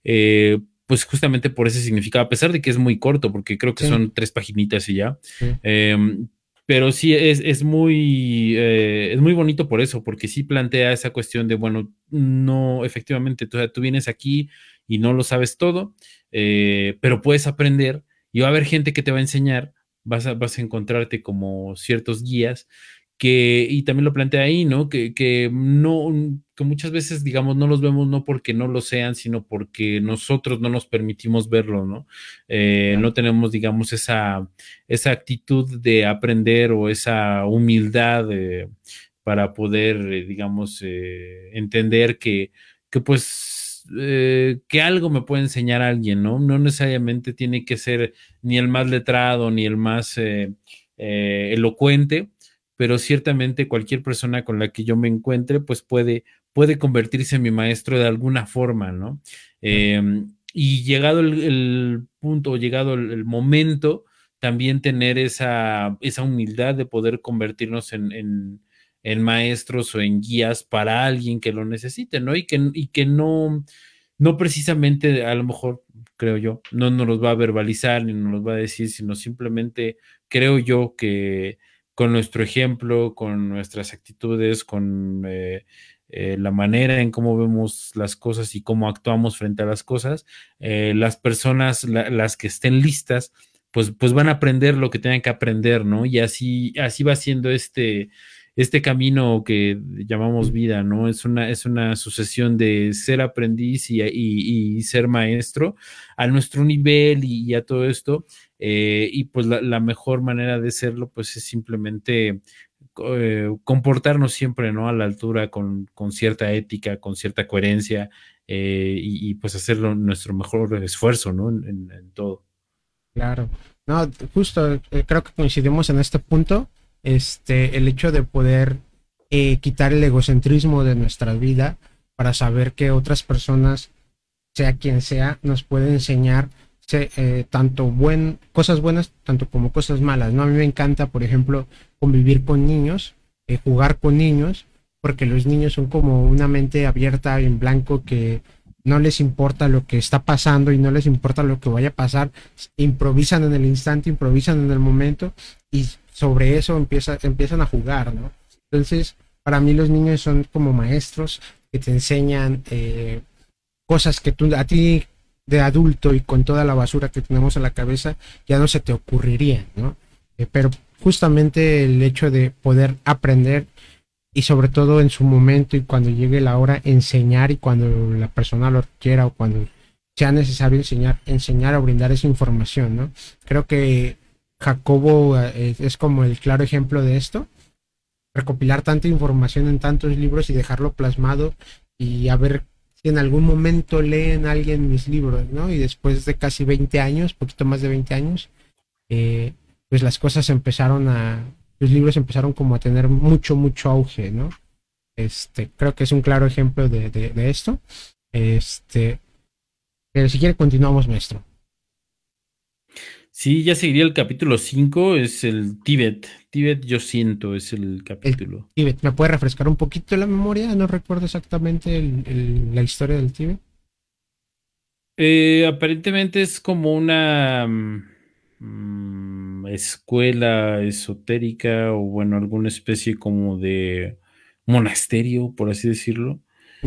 eh, pues justamente por ese significado, a pesar de que es muy corto, porque creo que son tres paginitas y ya. Em, pero sí es, muy eh, es muy bonito por eso, porque sí plantea esa cuestión de, bueno, no, efectivamente, tú, tú vienes aquí y no lo sabes todo, pero puedes aprender y va a haber gente que te va a enseñar vas a, vas a encontrarte como ciertos guías que, y también lo plantea ahí, ¿no? Que, que, no, que muchas veces, digamos, no los vemos no porque no lo sean, sino porque nosotros no nos permitimos verlo, ¿no? Eh, no tenemos, digamos, esa, esa actitud de aprender o esa humildad eh, para poder, eh, digamos, entender que, que pues eh, que algo me puede enseñar alguien, ¿no? No necesariamente tiene que ser ni el más letrado ni el más eh, eh, elocuente, pero ciertamente cualquier persona con la que yo me encuentre, pues puede, puede convertirse en mi maestro de alguna forma, ¿no? Em, y llegado el, punto, llegado el, momento, también tener esa, esa humildad de poder convertirnos en en maestros o en guías para alguien que lo necesite, ¿no? Y que, y que no, no precisamente, a lo mejor, creo yo, no nos los va a verbalizar ni nos los va a decir, sino simplemente creo yo que con nuestro ejemplo, con nuestras actitudes, con eh, eh, la manera en cómo vemos las cosas y cómo actuamos frente a las cosas, eh, las personas, las que estén listas, pues, pues van a aprender lo que tengan que aprender, ¿no? Y así, así va siendo este, este camino que llamamos vida, ¿no? Es una, es una sucesión de ser aprendiz y, ser maestro a nuestro nivel y, a todo esto. Eh, y pues la, mejor manera de serlo, pues es simplemente eh, comportarnos siempre, ¿no? A la altura, con, cierta ética, con cierta coherencia eh, y, pues hacerlo nuestro mejor esfuerzo, ¿no? En, todo. Claro. No, justo creo que coincidimos en este punto este, el hecho de poder eh, quitar el egocentrismo de nuestra vida para saber que otras personas, sea quien sea, nos pueden enseñar eh, tanto buen, cosas buenas tanto como cosas malas. ¿no? A mí me encanta, por ejemplo, convivir con niños, eh, jugar con niños, porque los niños son como una mente abierta en blanco que no les importa lo que está pasando y no les importa lo que vaya a pasar, improvisan en el instante, improvisan en el momento y sobre eso empieza, empiezan a jugar, ¿no? Entonces, para mí los niños son como maestros que te enseñan eh, cosas que tú, a ti de adulto y con toda la basura que tenemos en la cabeza ya no se te ocurriría, ¿no? Eh, pero justamente el hecho de poder aprender y sobre todo en su momento y cuando llegue la hora enseñar y cuando la persona lo quiera o cuando sea necesario enseñar, enseñar o brindar esa información, ¿no? Creo que Jacobo eh, es como el claro ejemplo de esto. Recopilar tanta información en tantos libros y dejarlo plasmado y a en algún momento leen alguien mis libros, ¿no? Y después de casi 20 años, poquito más de 20 años, eh, pues las cosas empezaron a, los libros empezaron como a tener mucho, mucho auge, ¿no? Este, creo que es un claro ejemplo de, de esto. Este, pero si quiere continuamos, maestro. Sí, ya seguiría el capítulo 5, es el Tíbet. Tíbet yo siento, es el capítulo. Tíbet, ¿me puede refrescar un poquito la memoria? No recuerdo exactamente la historia del Tíbet. Eh, aparentemente es como una mm, escuela esotérica o bueno, alguna especie como de monasterio, por así decirlo.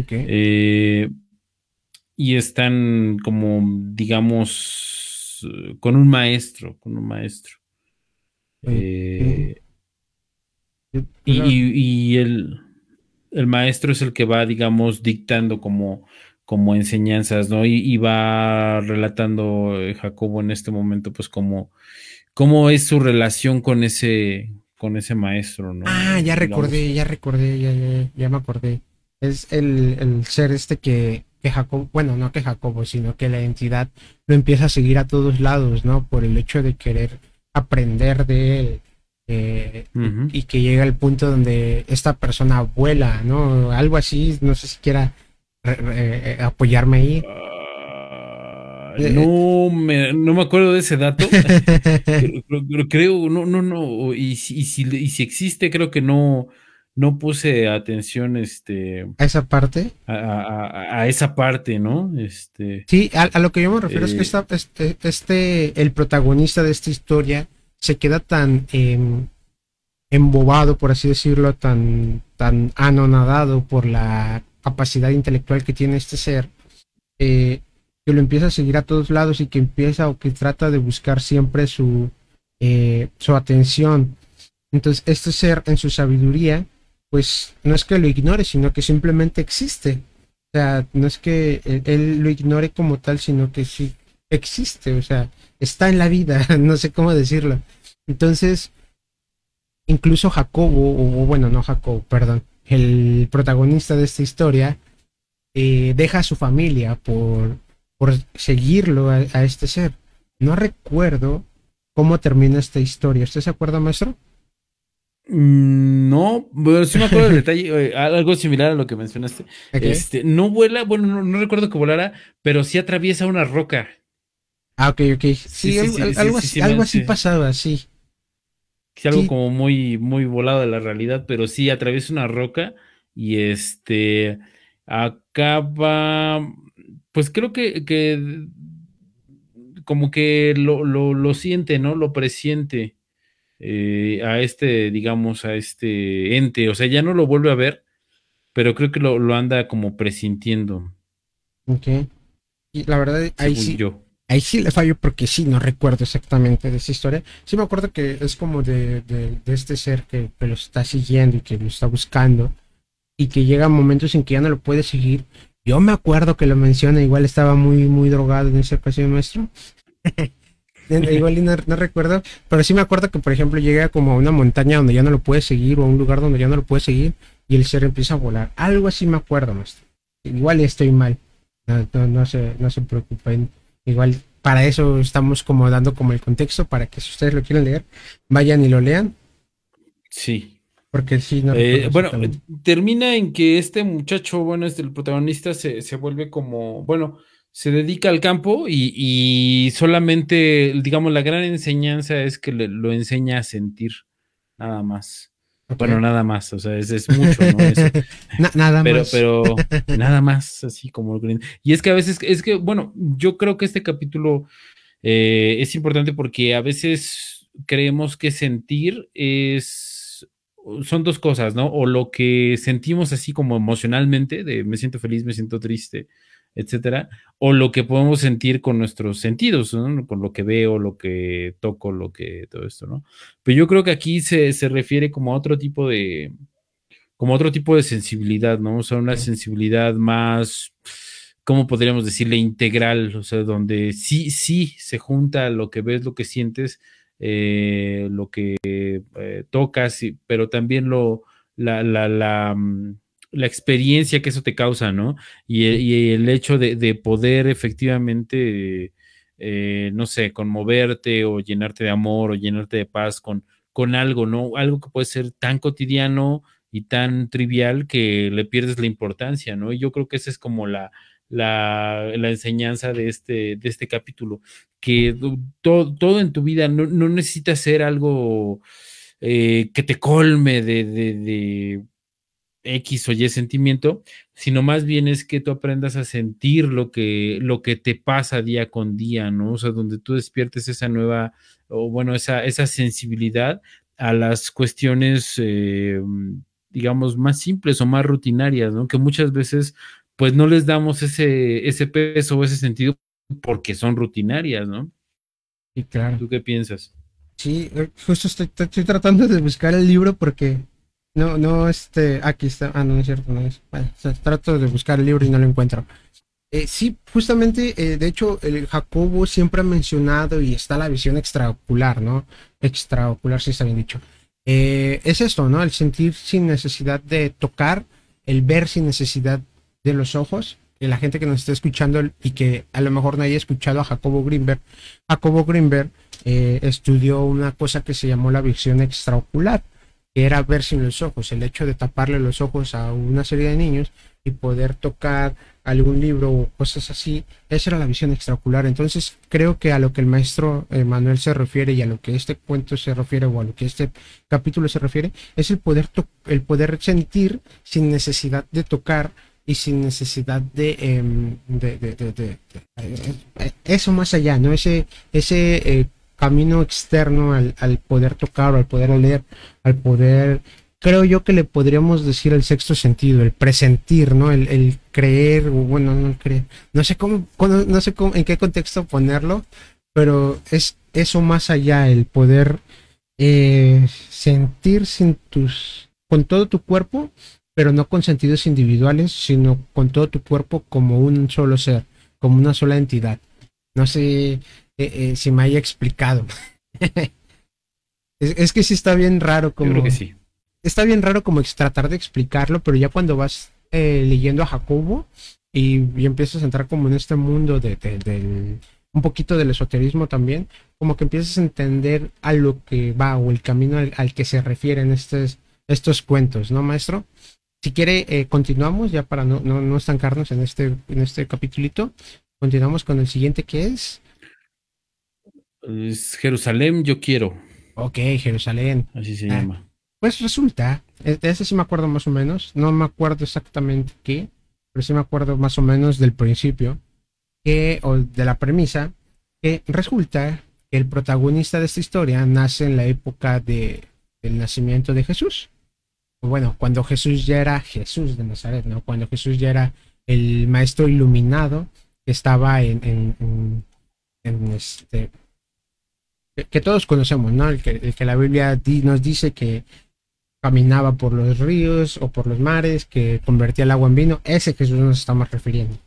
Eh, y están como, digamos, con un maestro, con un maestro. Eh, y, el, el, maestro es el que va, digamos, dictando como, como enseñanzas, ¿no? Y, va relatando eh, Jacobo en este momento, pues, como cómo es su relación con ese, con ese maestro, ¿no? Ah, ya recordé, ya recordé, ya, ya, ya me acordé. Es el, el ser este que, que Jacobo, bueno, no que Jacobo, sino que la entidad lo empieza a seguir a todos lados, ¿no? Por el hecho de querer aprender de él. Eh, y que llega el punto donde esta persona vuela, ¿no? Algo así, no sé si quiera eh, apoyarme ahí. Ah, no, me, no me acuerdo de ese dato. creo, no, no, no. Y, si, y si existe, creo que no, no puse atención este a esa parte a, esa parte no este sí a, lo que yo me refiero es que eh, este, este, el protagonista de esta historia se queda tan em, embobado por así decirlo tan tan anonadado por la capacidad intelectual que tiene este ser eh, que lo empieza a seguir a todos lados y que empieza o que trata de buscar siempre su eh, su atención. Entonces este ser en su sabiduría pues no es que lo ignore, sino que simplemente existe. O sea, no es que él, lo ignore como tal, sino que sí existe, o sea, está en la vida, no sé cómo decirlo. Entonces, incluso Jacobo, o bueno, no Jacobo, perdón, el protagonista de esta historia, eh, deja a su familia por, por seguirlo a, a, este ser. No recuerdo cómo termina esta historia. ¿Usted se acuerda, maestro? Mm, no, pero sí me acuerdo del detalle, eh, algo similar a lo que mencionaste. Este, no vuela, bueno, no, recuerdo que volara, pero sí atraviesa una roca. Ah, ok, ok. Sí, algo, así, algo así pasaba, sí. algo como muy, muy volado de la realidad, pero sí atraviesa una roca y este acaba, pues creo que, que como que lo, lo, lo siente, ¿no? Lo presiente eh, a este, digamos, a este ente. O sea, ya no lo vuelve a ver, pero creo que lo, anda como presintiendo. Ok. Y la verdad, ahí sí. Ahí sí le fallo porque sí, no recuerdo exactamente de esa historia. Sí me acuerdo que es como de, de, este ser que, lo está siguiendo y que lo está buscando. Y que llega momentos en que ya no lo puede seguir. Yo me acuerdo que lo menciona, igual estaba muy, muy drogado en esa ocasión, maestro. igual no, recuerdo, pero sí me acuerdo que, por ejemplo, llega como a una montaña donde ya no lo puede seguir o a un lugar donde ya no lo puede seguir y el ser empieza a volar. Algo así me acuerdo, maestro. Igual estoy mal. No, no, se, no se preocupen. Igual para eso estamos como dando como el contexto para que si ustedes lo quieren leer, vayan y lo lean. Sí. Porque sí, no. Eh, bueno, termina en que este muchacho, bueno, este, el protagonista se, se vuelve como, bueno, se dedica al campo y, solamente, digamos, la gran enseñanza es que le, lo enseña a sentir, nada más. Bueno, nada más, o sea, es, mucho, ¿no? nada pero, más. Pero nada más, así como... Y es que a veces, es que, bueno, yo creo que este capítulo eh, es importante porque a veces creemos que sentir es... Son dos cosas, ¿no? O lo que sentimos así como emocionalmente, de me siento feliz, me siento triste, etcétera, o lo que podemos sentir con nuestros sentidos, ¿no? con lo que veo, lo que toco, lo que todo esto, ¿no? Pero yo creo que aquí se, refiere como a otro tipo de, como otro tipo de sensibilidad, ¿no? O sea, una sensibilidad más, ¿cómo podríamos decirle? Integral, o sea, donde sí, sí se junta lo que ves, lo que sientes, eh, lo que eh, tocas, pero también lo, la, la, la mm, la experiencia que eso te causa, ¿no? Y, el hecho de, poder efectivamente, eh, no sé, conmoverte o llenarte de amor o llenarte de paz con, con algo, ¿no? Algo que puede ser tan cotidiano y tan trivial que le pierdes la importancia, ¿no? Y yo creo que esa es como la, la, enseñanza de este, de este capítulo, que todo, todo en tu vida no, no necesita ser algo eh, que te colme de X o Y sentimiento, sino más bien es que tú aprendas a sentir lo que, lo que te pasa día con día, ¿no? O sea, donde tú despiertes esa nueva, o bueno, esa, esa sensibilidad a las cuestiones, eh, digamos, más simples o más rutinarias, ¿no? Que muchas veces, pues no les damos ese, ese peso o ese sentido porque son rutinarias, ¿no? Y claro. ¿Tú qué piensas? Sí, eh, justo estoy, estoy tratando de buscar el libro porque no, no, este, aquí está, ah, no, es cierto, no es. Bueno, trato de buscar el libro y no lo encuentro. Eh, sí, justamente, eh, de hecho, el Jacobo siempre ha mencionado y está la visión extraocular, ¿no? Extraocular, si está bien dicho. Eh, es esto, ¿no? El sentir sin necesidad de tocar, el ver sin necesidad de los ojos. La gente que nos está escuchando y que a lo mejor no haya escuchado a Jacobo Greenberg, Jacobo Greenberg estudió una cosa que se llamó la visión extraocular, era ver sin los ojos, el hecho de taparle los ojos a una serie de niños y poder tocar algún libro o cosas así, esa era la visión extraocular. Entonces creo que a lo que el maestro eh, Manuel se refiere y a lo que este cuento se refiere o a lo que este capítulo se refiere, es el poder, el poder sentir sin necesidad de tocar y sin necesidad de, em, de, eh, eso más allá, ¿no? Ese, ese eh, camino externo al, al poder tocar al poder leer, al poder creo yo que le podríamos decir el sexto sentido, el presentir, ¿no? El, creer, bueno, no creer, no sé cómo, no sé cómo, en qué contexto ponerlo, pero es eso más allá, el poder eh, sentir sin tus, con todo tu cuerpo, pero no con sentidos individuales, sino con todo tu cuerpo como un solo ser, como una sola entidad. No sé eh, eh, si me haya explicado. es, que sí está bien raro como... creo que sí está bien raro como tratar de explicarlo, pero ya cuando vas eh, leyendo a Jacobo y, empiezas a entrar como en este mundo de, un poquito del esoterismo también, como que empiezas a entender a lo que va o el camino al, que se refieren estos, estos cuentos, ¿no, maestro? Si quiere, eh, continuamos ya para no, no, estancarnos en este, en este capítulito. Continuamos con el siguiente que es. Es Jerusalén, yo quiero. Ok, Jerusalén. Así se llama. Pues resulta, e-, de ese sí me acuerdo más o menos, no me acuerdo exactamente qué, pero sí me acuerdo más o menos del principio, que, o de la premisa, que resulta que el protagonista de esta historia nace en la época de, del nacimiento de Jesús. Bueno, cuando Jesús ya era Jesús de Nazaret, ¿no? Cuando Jesús ya era el maestro iluminado que estaba en, en, en, este que, todos conocemos, ¿no? El que, la Biblia nos dice que caminaba por los ríos o por los mares, que convertía el agua en vino, ese Jesús nos estamos refiriendo.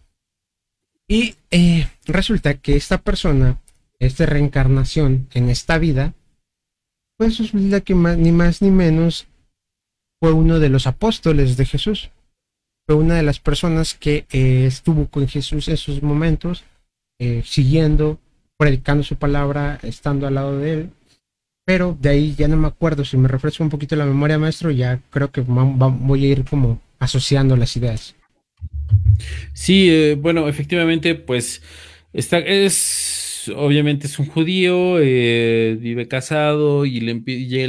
Y eh, resulta que esta persona, esta reencarnación en esta vida, pues resulta que ni más ni menos fue uno de los apóstoles de Jesús. Fue una de las personas que eh, estuvo con Jesús en sus momentos, eh, siguiendo, predicando su palabra, estando al lado de él pero de ahí ya no me acuerdo. Si me refresco un poquito la memoria, maestro, ya creo que voy a ir como asociando las ideas. Sí, eh, bueno, efectivamente, pues está, es, obviamente es un judío, eh, vive casado y le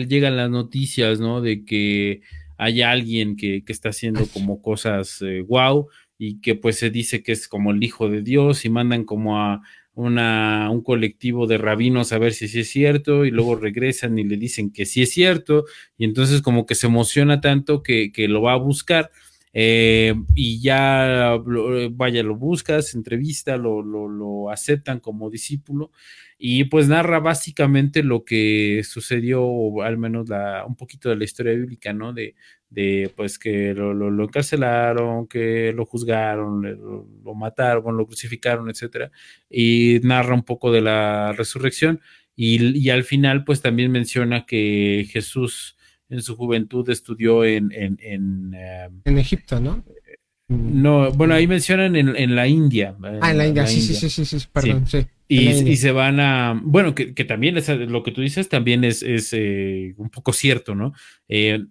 llegan las noticias, ¿no? De que hay alguien que, está haciendo como cosas wow eh, y que pues se dice que es como el hijo de Dios y mandan como a, una, un colectivo de rabinos a ver si sí es cierto y luego regresan y le dicen que sí es cierto y entonces como que se emociona tanto que, que lo va a buscar eh, y ya vaya, lo buscas, entrevista, lo, lo, lo aceptan como discípulo y pues narra básicamente lo que sucedió, o al menos la, un poquito de la historia bíblica, ¿no? De, de pues que lo, lo, encarcelaron, que lo juzgaron, lo, mataron, lo crucificaron, etcétera, y narra un poco de la resurrección y, y, al final pues también menciona que Jesús en su juventud estudió en... En, en, em, Egipto, ¿no? No, bueno, ahí mencionan en, en la India. Ah, en la India, sí, sí, sí, sí, perdón, sí. Y, y, se van a, bueno, que, que, también es, lo que tú dices también es, es eh, un poco cierto, ¿no? Eh,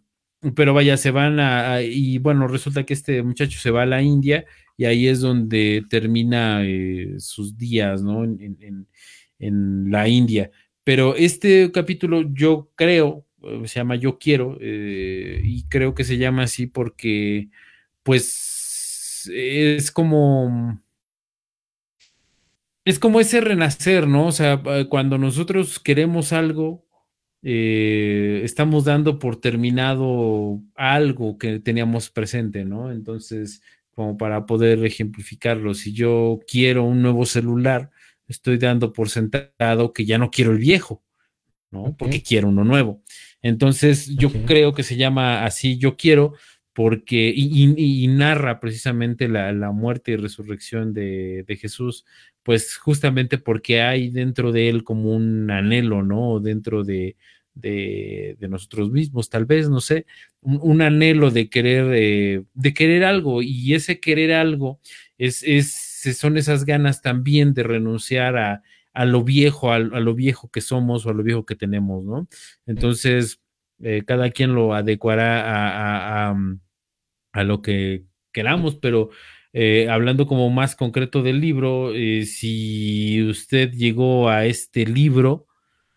pero vaya, se van a, y bueno, resulta que este muchacho se va a la India y ahí es donde termina eh, sus días, ¿no? En, la India. Pero este capítulo yo creo, eh, se llama Yo quiero, eh, y creo que se llama así porque, pues, es como... Es como ese renacer, ¿no? O sea, cuando nosotros queremos algo, eh, estamos dando por terminado algo que teníamos presente, ¿no? Entonces, como para poder ejemplificarlo, si yo quiero un nuevo celular, estoy dando por sentado que ya no quiero el viejo, ¿no? Porque quiero uno nuevo. Entonces, yo creo que se llama así, yo quiero, porque, y, narra precisamente la, muerte y resurrección de, Jesús, pues justamente porque hay dentro de él como un anhelo, ¿no? Dentro de, de, nosotros mismos, tal vez, no sé, un, anhelo de querer, eh, de querer algo, y ese querer algo es, es, son esas ganas también de renunciar a, a lo viejo, a, lo viejo que somos o a lo viejo que tenemos, ¿no? Entonces, eh, cada quien lo adecuará a, mm, a, lo que queramos, pero eh, hablando como más concreto del libro, eh, si usted llegó a este libro,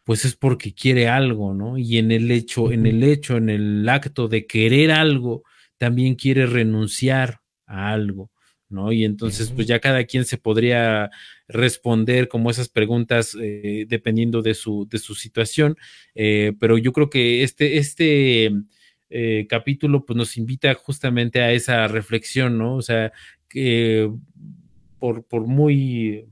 pues es porque quiere algo, ¿no? Y en el hecho, en el hecho, en el acto de querer algo, también quiere renunciar a algo. ¿no? Y entonces, pues ya cada quien se podría responder como esas preguntas eh, dependiendo de su, de su situación, pero yo creo que este, este eh, capítulo pues nos invita justamente a esa reflexión, ¿no? O sea, que por, por muy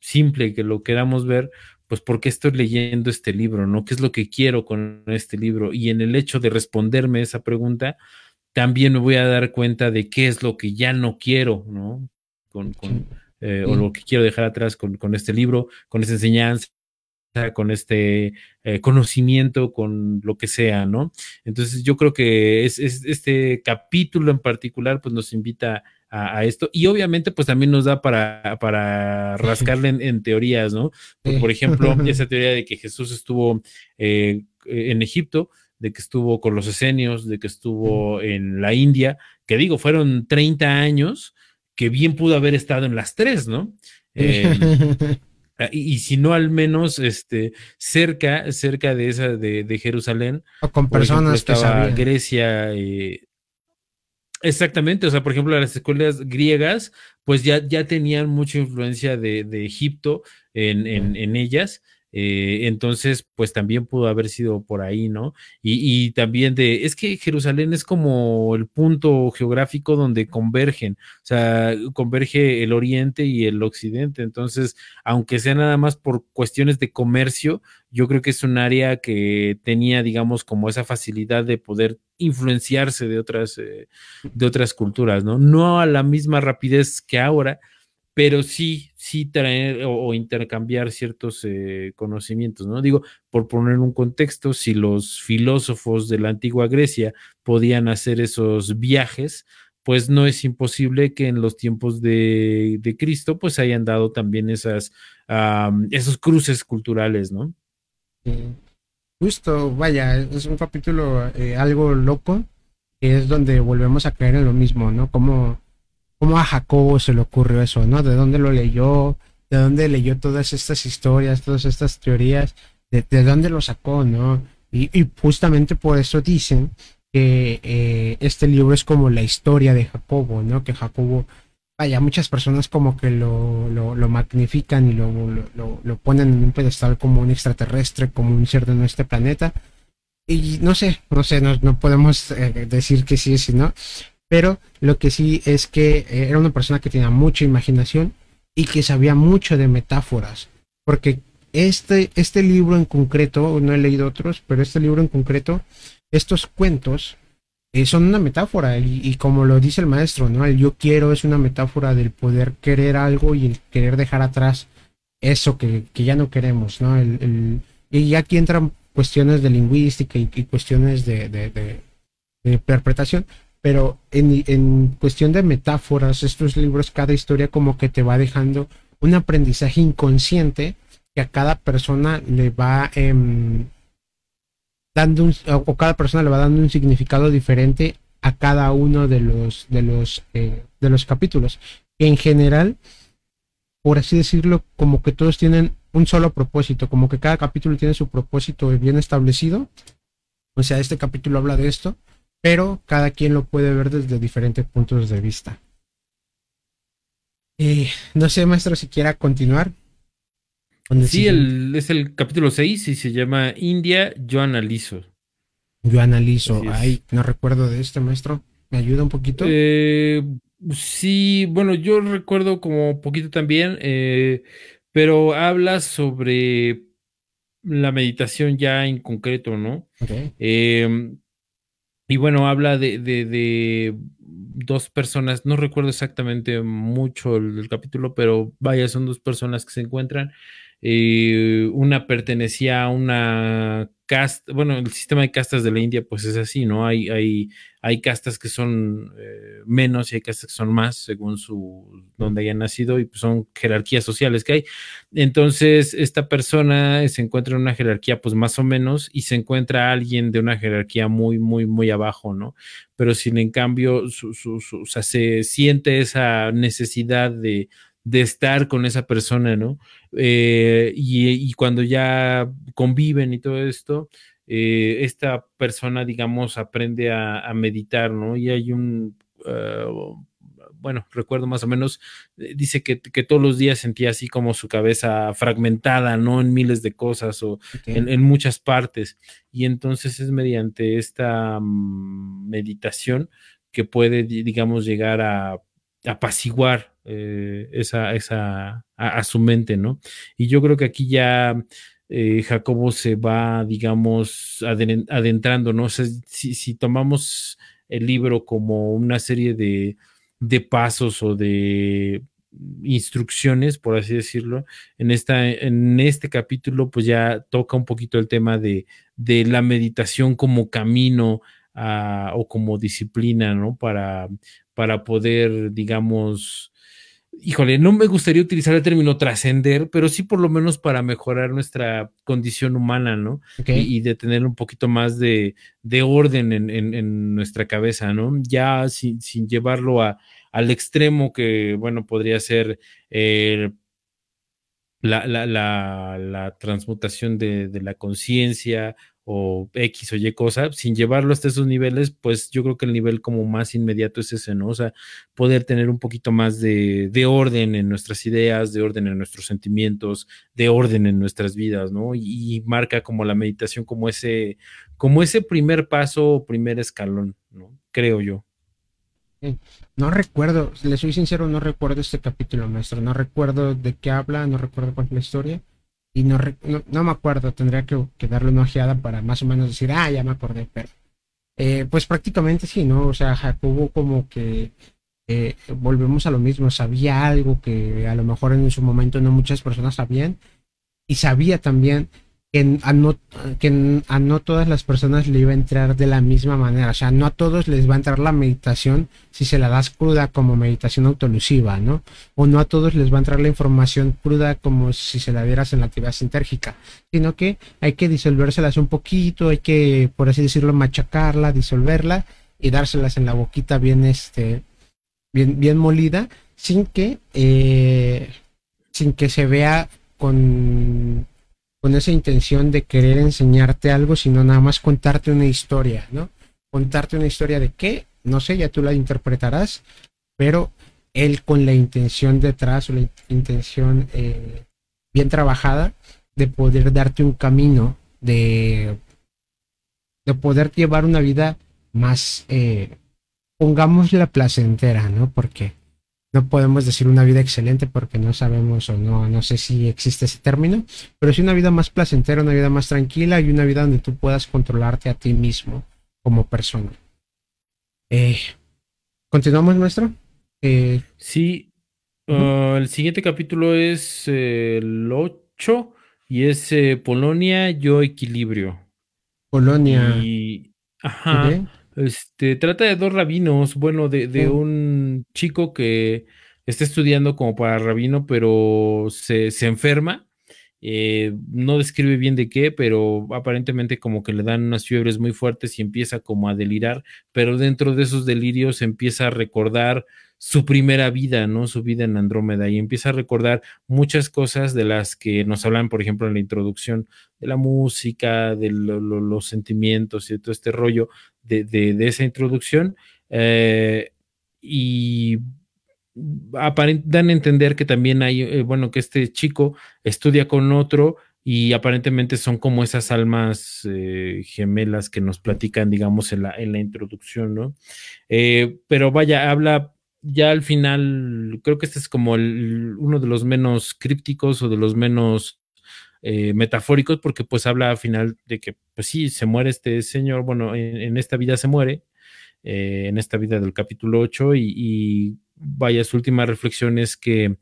simple que lo queramos ver, pues por qué estoy leyendo este libro, ¿no? ¿Qué es lo que quiero con este libro? Y en el hecho de responderme esa pregunta, también me voy a dar cuenta de qué es lo que ya no quiero, ¿no? Con, eh, O lo que quiero dejar atrás con, este libro, con esta enseñanza, con este eh, conocimiento, con lo que sea, ¿no? Entonces yo creo que es, este capítulo en particular pues nos invita a, esto. Y obviamente pues también nos da para, para rascarle en, teorías, ¿no? Por, ejemplo, esa teoría de que Jesús estuvo eh, en Egipto, de que estuvo con los esenios, de que estuvo en la India, que digo, fueron 30 años que bien pudo haber estado en las tres, ¿no? Em, y, si no al menos este cerca cerca de esa de, Jerusalén o con personas que estaba Grecia eh, exactamente o sea por ejemplo las escuelas griegas pues ya, ya tenían mucha influencia de, Egipto en, en ellas eh, entonces, pues también pudo haber sido por ahí, ¿no? Y, también de, es que Jerusalén es como el punto geográfico donde convergen, o sea, converge el oriente y el occidente. Entonces, aunque sea nada más por cuestiones de comercio, yo creo que es un área que tenía, digamos, como esa facilidad de poder influenciarse de otras, eh, de otras culturas, ¿no? No a la misma rapidez que ahora, pero sí, sí traer o, intercambiar ciertos eh, conocimientos, ¿no? Digo, por poner un contexto, si los filósofos de la antigua Grecia podían hacer esos viajes, pues no es imposible que en los tiempos de, Cristo, pues hayan dado también esas, esos cruces culturales, ¿no? Justo, vaya, es un capítulo eh, algo loco, que es donde volvemos a caer en lo mismo, ¿no? Como a Jacobo se le ocurrió eso, ¿no? ¿De dónde lo leyó? ¿De dónde leyó todas estas historias, todas estas teorías? ¿De, dónde lo sacó, no? Y, justamente por eso dicen que eh, este libro es como la historia de Jacobo, ¿no? Que Jacobo, vaya, muchas personas como que lo, lo, magnifican y lo, lo, ponen en un pedestal como un extraterrestre, como un ser de nuestro planeta. Y no sé, no sé, no, no podemos eh, decir que sí, sí, no pero lo que sí es que eh, era una persona que tenía mucha imaginación y que sabía mucho de metáforas, porque este, este libro en concreto, no he leído otros, pero este libro en concreto, estos cuentos son una metáfora y, como lo dice el maestro, ¿no? El yo quiero es una metáfora del poder querer algo y el querer dejar atrás eso que, ya no queremos, ¿no? El, y aquí entran cuestiones de lingüística y, cuestiones de, de interpretación, pero en, cuestión de metáforas, estos libros, cada historia como que te va dejando un aprendizaje inconsciente que a cada persona le va em, dando un, o cada persona le va dando un significado diferente a cada uno de los de los eh, de los capítulos en general por así decirlo como que todos tienen un solo propósito como que cada capítulo tiene su propósito bien establecido o sea este capítulo habla de esto pero cada quien lo puede ver desde diferentes puntos de vista. Eh, no sé, maestro, si quiera continuar. Sí, es el capítulo 6 y se llama India, yo analizo. Yo analizo. Ay, no recuerdo de este maestro. ¿Me ayuda un poquito? Eh, sí, bueno, yo recuerdo como poquito también, eh, pero habla sobre la meditación ya en concreto, ¿no? Em, y bueno, habla de, dos personas, no recuerdo exactamente mucho el, capítulo, pero vaya, son dos personas que se encuentran. Una pertenecía a una casta, bueno, el sistema de castas de la India pues es así, ¿no? Hay, hay, hay castas que son eh, menos y hay castas que son más según su, donde hayan nacido y pues son jerarquías sociales que hay. Entonces, esta persona se encuentra en una jerarquía pues más o menos y se encuentra alguien de una jerarquía muy, muy, muy abajo, ¿no? Pero sin en cambio, su, su, o sea, se siente esa necesidad de de estar con esa persona, ¿no? Eh, y, cuando ya conviven y todo esto, eh, esta persona, digamos, aprende a, meditar, ¿no? Y hay un, eh, bueno, recuerdo más o menos, dice que, todos los días sentía así como su cabeza fragmentada, ¿no? En miles de cosas o en, muchas partes. Y entonces es mediante esta mm, meditación que puede, digamos, llegar a apaciguar eh, esa, esa a, su mente, ¿no? Y yo creo que aquí ya eh, Jacobo se va, digamos, adentrando, ¿no? Sea, si, tomamos el libro como una serie de, de pasos o de instrucciones, por así decirlo, en, esta, en este capítulo, pues ya toca un poquito el tema de, de la meditación como camino o como disciplina, ¿no? Para, para poder, digamos, híjole, no me gustaría utilizar el término trascender, pero sí por lo menos para mejorar nuestra condición humana, ¿no? Y, de tener un poquito más de, orden en, nuestra cabeza, ¿no? Ya sin, llevarlo a, al extremo que, bueno, podría ser eh, la, la, la, transmutación de, de la conciencia o X o Y cosa, sin llevarlo hasta esos niveles, pues yo creo que el nivel como más inmediato es ese, ¿no? O sea, poder tener un poquito más de, orden en nuestras ideas, de orden en nuestros sentimientos, de orden en nuestras vidas, ¿no? Y, marca como la meditación como ese, como ese primer paso o primer escalón, ¿no? Creo yo. No recuerdo, le soy sincero, no recuerdo este capítulo, maestro, no recuerdo de qué habla, no recuerdo cuál es la historia y no, no, me acuerdo, tendría que, darle una ojeada para más o menos decir, ah, ya me acordé, pero eh, pues prácticamente sí, ¿no? O sea, Jacobo como que eh, volvemos a lo mismo, sabía algo que a lo mejor en su momento no muchas personas sabían y sabía también que a, no, que a no todas las personas le iba a entrar de la misma manera. O sea, no a todos les va a entrar la meditación si se la das cruda como meditación autolusiva, ¿no? O no a todos les va a entrar la información cruda como si se la dieras en la actividad sintérgica, sino que hay que disolvérselas un poquito, hay que, por así decirlo, machacarla, disolverla y dárselas en la boquita bien, este, bien, bien molida, sin que, eh, sin que se vea con con esa intención de querer enseñarte algo, sino nada más contarte una historia, ¿no? Contarte una historia de qué, no sé, ya tú la interpretarás, pero él con la intención detrás o la intención eh, bien trabajada de poder darte un camino, de, de poder llevar una vida más, eh, pongámosla placentera, ¿no? Porque no podemos decir una vida excelente porque no sabemos o no, no sé si existe ese término, pero sí una vida más placentera, una vida más tranquila y una vida donde tú puedas controlarte a ti mismo como persona. Eh, ¿Continuamos, maestro? Eh, sí, uh, el siguiente capítulo es el 8 y es eh, Polonia, yo equilibrio. Polonia. Y, ajá. Este, trata de dos rabinos, bueno, de, de un chico que está estudiando como para rabino, pero se, se enferma. Eh, no describe bien de qué, pero aparentemente como que le dan unas fiebres muy fuertes y empieza como a delirar, pero dentro de esos delirios empieza a recordar su primera vida, ¿no? Su vida en Andrómeda y empieza a recordar muchas cosas de las que nos hablan, por ejemplo, en la introducción de la música, de los sentimientos y de todo este rollo de, esa introducción. Eh, y dan a entender que también hay, eh, bueno, que este chico estudia con otro y aparentemente son como esas almas eh, gemelas que nos platican, digamos, en la, en la introducción, ¿no? Pero vaya, habla ya al final, creo que este es como uno de los menos crípticos o de los menos metafóricos, porque pues habla al final de que, pues sí, se muere este señor, bueno, en, esta vida se muere, en esta vida del capítulo 8, y vaya, su última reflexión es que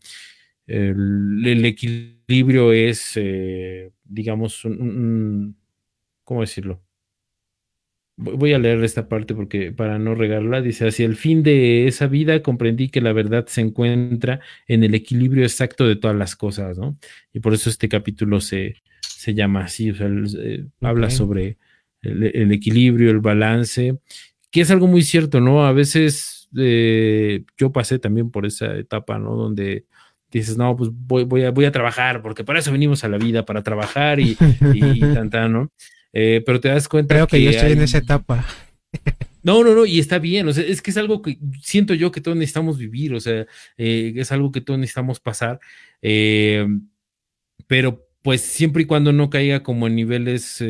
el, equilibrio es, eh, digamos, un, ¿cómo decirlo? Voy a leer esta parte porque para no regarla, dice, hacia el fin de esa vida comprendí que la verdad se encuentra en el equilibrio exacto de todas las cosas, ¿no? Y por eso este capítulo se, se llama así, o sea, eh, habla sobre el, equilibrio, el balance, que es algo muy cierto, ¿no? A veces eh, yo pasé también por esa etapa, ¿no? Donde dices, no, pues voy, voy, a, voy a trabajar, porque para eso venimos a la vida, para trabajar y, y, tanta, ¿no? Eh, pero te das cuenta Creo que, yo estoy en esa etapa. No, no, no, y está bien, o sea, es que es algo que siento yo que todos necesitamos vivir, o sea, eh, es algo que todos necesitamos pasar, pero pues siempre y cuando no caiga como en niveles,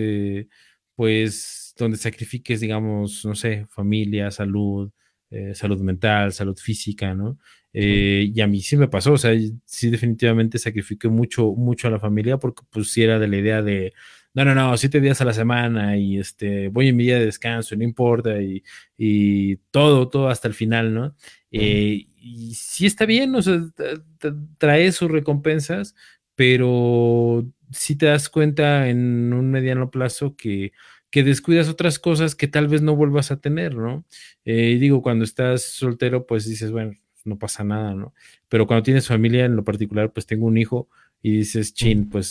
pues, donde sacrifiques, digamos, no sé, familia, salud, eh, salud mental, salud física, ¿no? Eh, y a mí sí me pasó, o sea, sí definitivamente sacrifiqué mucho, mucho a la familia porque pues era de la idea de, no, no, no, siete días a la semana y este, voy en mi día de descanso, no importa, y, todo, todo hasta el final, ¿no? Eh, y sí está bien, o sea, trae sus recompensas, pero sí te das cuenta en un mediano plazo que que descuidas otras cosas que tal vez no vuelvas a tener, ¿no? Eh, digo, cuando estás soltero, pues dices, bueno, no pasa nada, ¿no? Pero cuando tienes familia, en lo particular, pues tengo un hijo y dices, chin, pues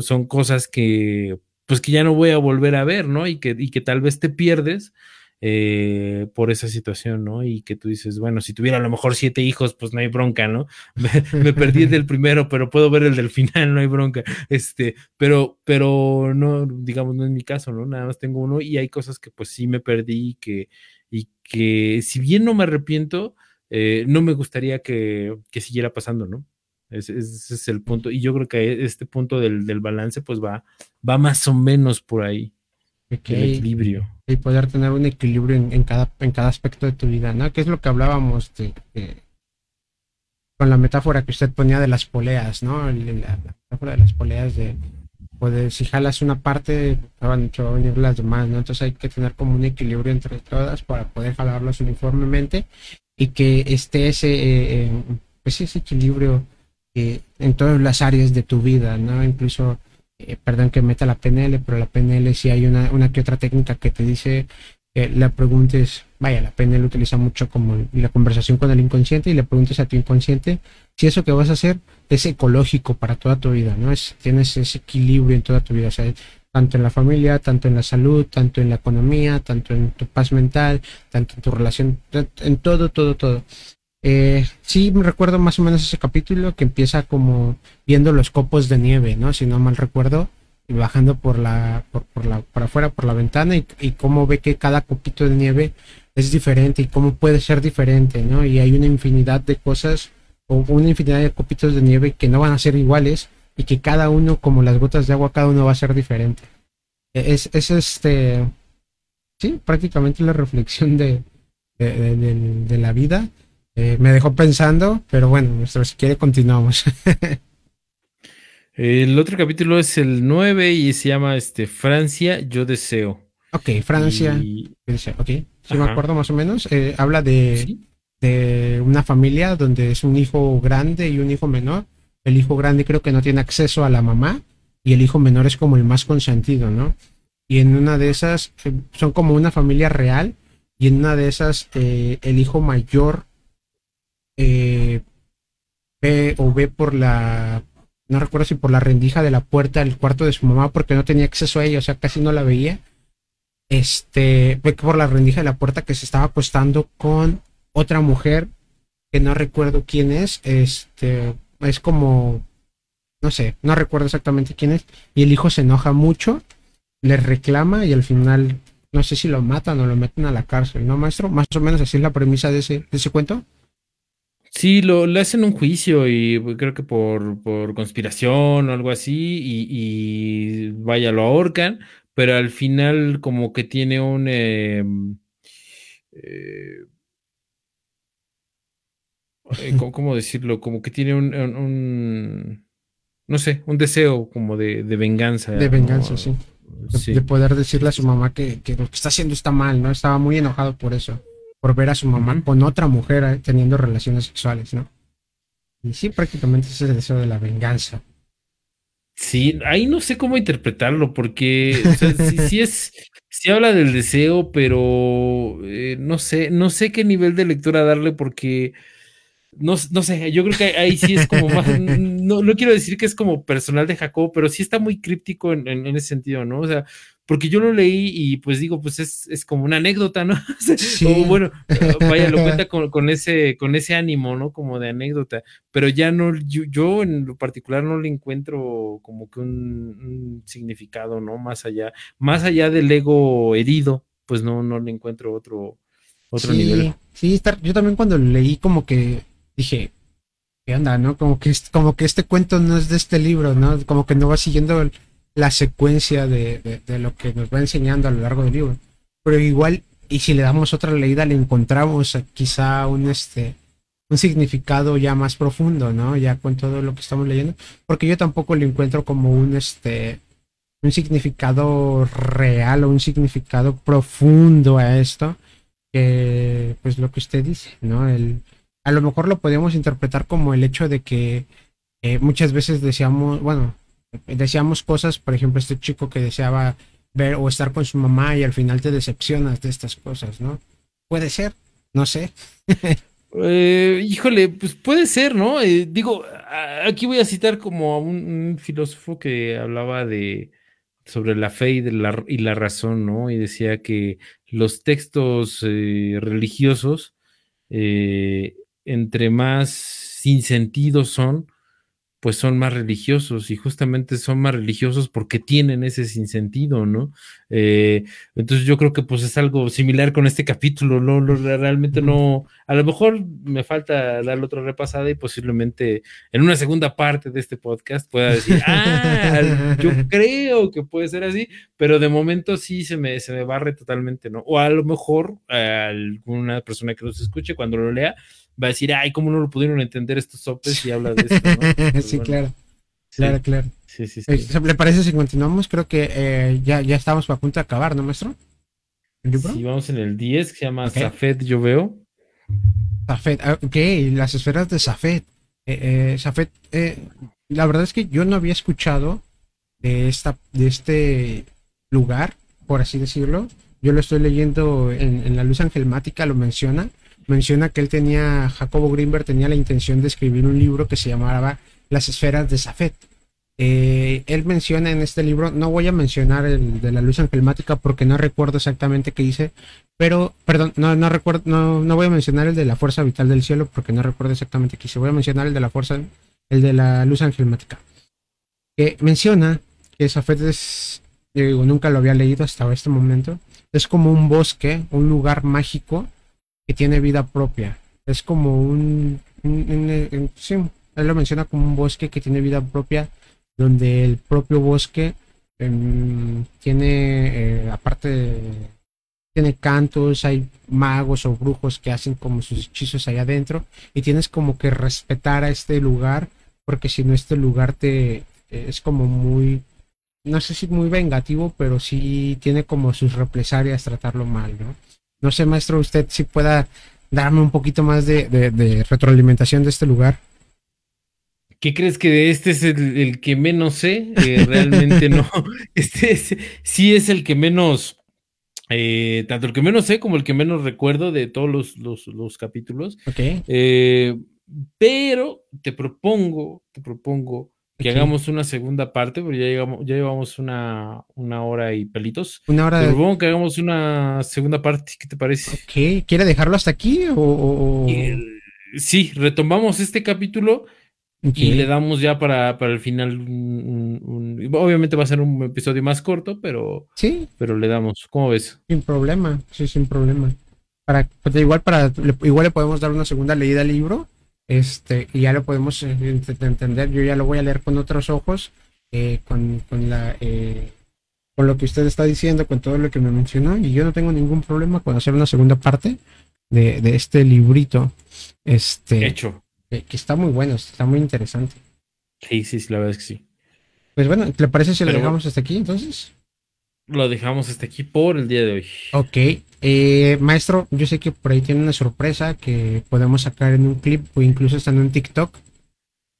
son cosas que, pues que ya no voy a volver a ver, ¿no? Y que, y que tal vez te pierdes eh, por esa situación, ¿no? Y que tú dices, bueno, si tuviera a lo mejor siete hijos, pues no hay bronca, ¿no? Me, perdí del primero, pero puedo ver el del final, no hay bronca. Este, pero, pero no, digamos, no es mi caso, ¿no? Nada más tengo uno y hay cosas que pues sí me perdí y que, y que si bien no me arrepiento, eh, no me gustaría que, siguiera pasando, ¿no? Ese, es el punto. Y yo creo que este punto del, del balance, pues va, va más o menos por ahí. El equilibrio. Y poder tener un equilibrio en, cada, en cada aspecto de tu vida, ¿no? Que es lo que hablábamos de, con la metáfora que usted ponía de las poleas, ¿no? La, metáfora de las poleas de poder, si jalas una parte, van a venir las demás, ¿no? Entonces hay que tener como un equilibrio entre todas para poder jalarlas uniformemente y que esté ese, eh, pues ese equilibrio eh, en todas las áreas de tu vida, ¿no? Incluso eh, perdón que meta la PNL, pero la PNL si hay una, que otra técnica que te dice que la preguntes, vaya, la PNL utiliza mucho como la conversación con el inconsciente y le preguntes a tu inconsciente si eso que vas a hacer es ecológico para toda tu vida, ¿no? Es, tienes ese equilibrio en toda tu vida, o sea, tanto en la familia, tanto en la salud, tanto en la economía, tanto en tu paz mental, tanto en tu relación, en todo, todo, todo. Eh, sí, me recuerdo más o menos ese capítulo que empieza como viendo los copos de nieve, ¿no? Si no mal recuerdo, y bajando por la, por, por la, por afuera, por la ventana, y, cómo ve que cada copito de nieve es diferente y cómo puede ser diferente, ¿no? Y hay una infinidad de cosas o una infinidad de copitos de nieve que no van a ser iguales y que cada uno, como las gotas de agua, cada uno va a ser diferente. E, es, es este, sí, prácticamente la reflexión de la vida eh, me dejó pensando, pero bueno, si quiere continuamos. el otro capítulo es el 9 y se llama este, Francia, yo deseo. Ok, Francia, ok, sí me acuerdo más o menos. Eh, habla de, de una familia donde es un hijo grande y un hijo menor. El hijo grande creo que no tiene acceso a la mamá y el hijo menor es como el más consentido, ¿no? Y en una de esas eh, son como una familia real y en una de esas el hijo mayor eh, ve o ve por la, no recuerdo si por la rendija de la puerta del cuarto de su mamá porque no tenía acceso a ella, o sea, casi no la veía. Este, ve por la rendija de la puerta que se estaba acostando con otra mujer que no recuerdo quién es, este, es como, no sé, no recuerdo exactamente quién es, y el hijo se enoja mucho, le reclama y al final, no sé si lo matan o lo meten a la cárcel, ¿no, maestro? Más o menos así es la premisa de ese, de ese cuento. Sí, lo, le hacen un juicio y creo que por, conspiración o algo así y, vaya, lo ahorcan, pero al final como que tiene un... Em, eh, eh, ¿cómo, decirlo? Como que tiene un, no sé, un deseo como de, venganza. De venganza, sí. De, poder decirle a su mamá que, que, lo que está haciendo está mal, ¿no? Estaba muy enojado por eso, por ver a su mamá con otra mujer eh, teniendo relaciones sexuales, ¿no? Y sí, prácticamente ese es el deseo de la venganza. Sí, ahí no sé cómo interpretarlo, porque sí, es, sí habla del deseo, pero eh, no sé, no sé qué nivel de lectura darle, porque no, no sé, yo creo que ahí sí es como más, no, no quiero decir que es como personal de Jacob, pero sí está muy críptico en, en, ese sentido, ¿no? O sea, porque yo lo leí y pues digo, pues es, es como una anécdota, ¿no? O bueno, vaya, lo cuenta con, con, ese, con ese ánimo, ¿no? Como de anécdota, pero ya no, yo, yo en lo particular no le encuentro como que un, significado, ¿no? Más allá, más allá del ego herido, pues no, no le encuentro otro, otro nivel. Sí, yo también cuando leí como que dije, ¿qué onda, no? Como que, como que este cuento no es de este libro, ¿no? Como que no va siguiendo la secuencia de, lo que nos va enseñando a lo largo del libro. Pero igual, y si le damos otra leída, le encontramos quizá un, este, un significado ya más profundo, ¿no? Ya con todo lo que estamos leyendo. Porque yo tampoco le encuentro como un, este, un significado real o un significado profundo a esto. Que, pues lo que usted dice, ¿no? El, a lo mejor lo podemos interpretar como el hecho de que eh, muchas veces deseamos, bueno, deseamos cosas, por ejemplo, este chico que deseaba ver o estar con su mamá y al final te decepcionas de estas cosas, ¿no? Puede ser, no sé. Eh, híjole, pues puede ser, ¿no? Eh, digo, aquí voy a citar como a un, filósofo que hablaba de sobre la fe y, la, y la razón, ¿no? Y decía que los textos religiosos entre más sin sentido son, pues son más religiosos y justamente son más religiosos porque tienen ese sinsentido, ¿no? Eh, entonces yo creo que pues es algo similar con este capítulo, ¿no? realmente no, a lo mejor me falta darle otra repasada y posiblemente en una segunda parte de este podcast pueda decir, ah, yo creo que puede ser así, pero de momento sí se me, se me barre totalmente, ¿no? O a lo mejor alguna persona que nos escuche cuando lo lea, va a decir, ay, ¿cómo no lo pudieron entender estos sopes y habla de esto? ¿no? sí, claro. Claro, claro. Sí, sí, sí. Eh, ¿Le parece si continuamos? Creo que eh, ya, ya estamos a punto de acabar, ¿no, maestro? ¿El Sí, vamos en el 10, que se llama Safed, yo veo. Safed, ah, ok, las esferas de Safed. Eh, Safed, la verdad es que yo no había escuchado de, esta, de este lugar, por así decirlo. Yo lo estoy leyendo en, en la luz angelmática, lo menciona menciona que él tenía, Jacobo Greenberg tenía la intención de escribir un libro que se llamaba Las esferas de Safet. Eh, él menciona en este libro, no voy a mencionar el de la luz angelmática porque no recuerdo exactamente qué dice, pero, perdón, no, no recuerdo, no, no voy a mencionar el de la fuerza vital del cielo porque no recuerdo exactamente qué dice, voy a mencionar el de la fuerza, el de la luz angelmática. Que menciona que Safet es, digo, nunca lo había leído hasta este momento, es como un bosque, un lugar mágico que tiene vida propia. Es como un, sí, él lo menciona como un bosque que tiene vida propia, donde el propio bosque em, tiene, eh, aparte, tiene cantos, hay magos o brujos que hacen como sus hechizos allá adentro, y tienes como que respetar a este lugar, porque si no este lugar te es como muy, no sé si muy vengativo, pero sí tiene como sus represalias tratarlo mal, ¿no? No sé, maestro, usted si pueda darme un poquito más de, retroalimentación de este lugar. ¿Qué crees que este es el, que menos sé? Eh, realmente no. Este sí es el que menos, eh, tanto el que menos sé como el que menos recuerdo de todos los, capítulos. Ok. Eh, pero te propongo, te propongo que hagamos una segunda parte, porque ya, llegamos, ya llevamos una, una hora y pelitos. Una hora. Te que hagamos una segunda parte, ¿qué te parece? Ok, ¿quiere dejarlo hasta aquí o...? sí, retomamos este capítulo y le damos ya para, el final Obviamente va a ser un episodio más corto, pero... Sí. Pero le damos, ¿cómo ves? Sin problema, sí, sin problema. Para, pues, igual, para, igual le podemos dar una segunda leída al libro Este, y ya lo podemos eh, entender. Yo ya lo voy a leer con otros ojos, eh, con, con, la, eh, con lo que usted está diciendo, con todo lo que me mencionó. Y yo no tengo ningún problema con hacer una segunda parte de, de este librito. Este, Hecho. Que, está muy bueno, está muy interesante. Sí, sí, sí, la verdad es que sí. Pues bueno, ¿le parece si lo dejamos hasta aquí entonces? Lo dejamos hasta aquí por el día de hoy. Ok. Eh, maestro, yo sé que por ahí tiene una sorpresa que podemos sacar en un clip o incluso estando en TikTok.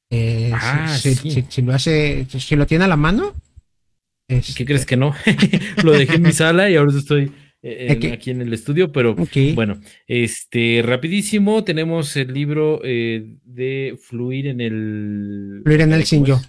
Eh, ah, si, si, lo hace, si lo tiene a la mano. ¿Qué este crees que no? lo dejé en mi sala y ahora estoy eh, aquí en el estudio, pero bueno, este, rapidísimo, tenemos el libro de Fluir en el... Fluir en el sin yo.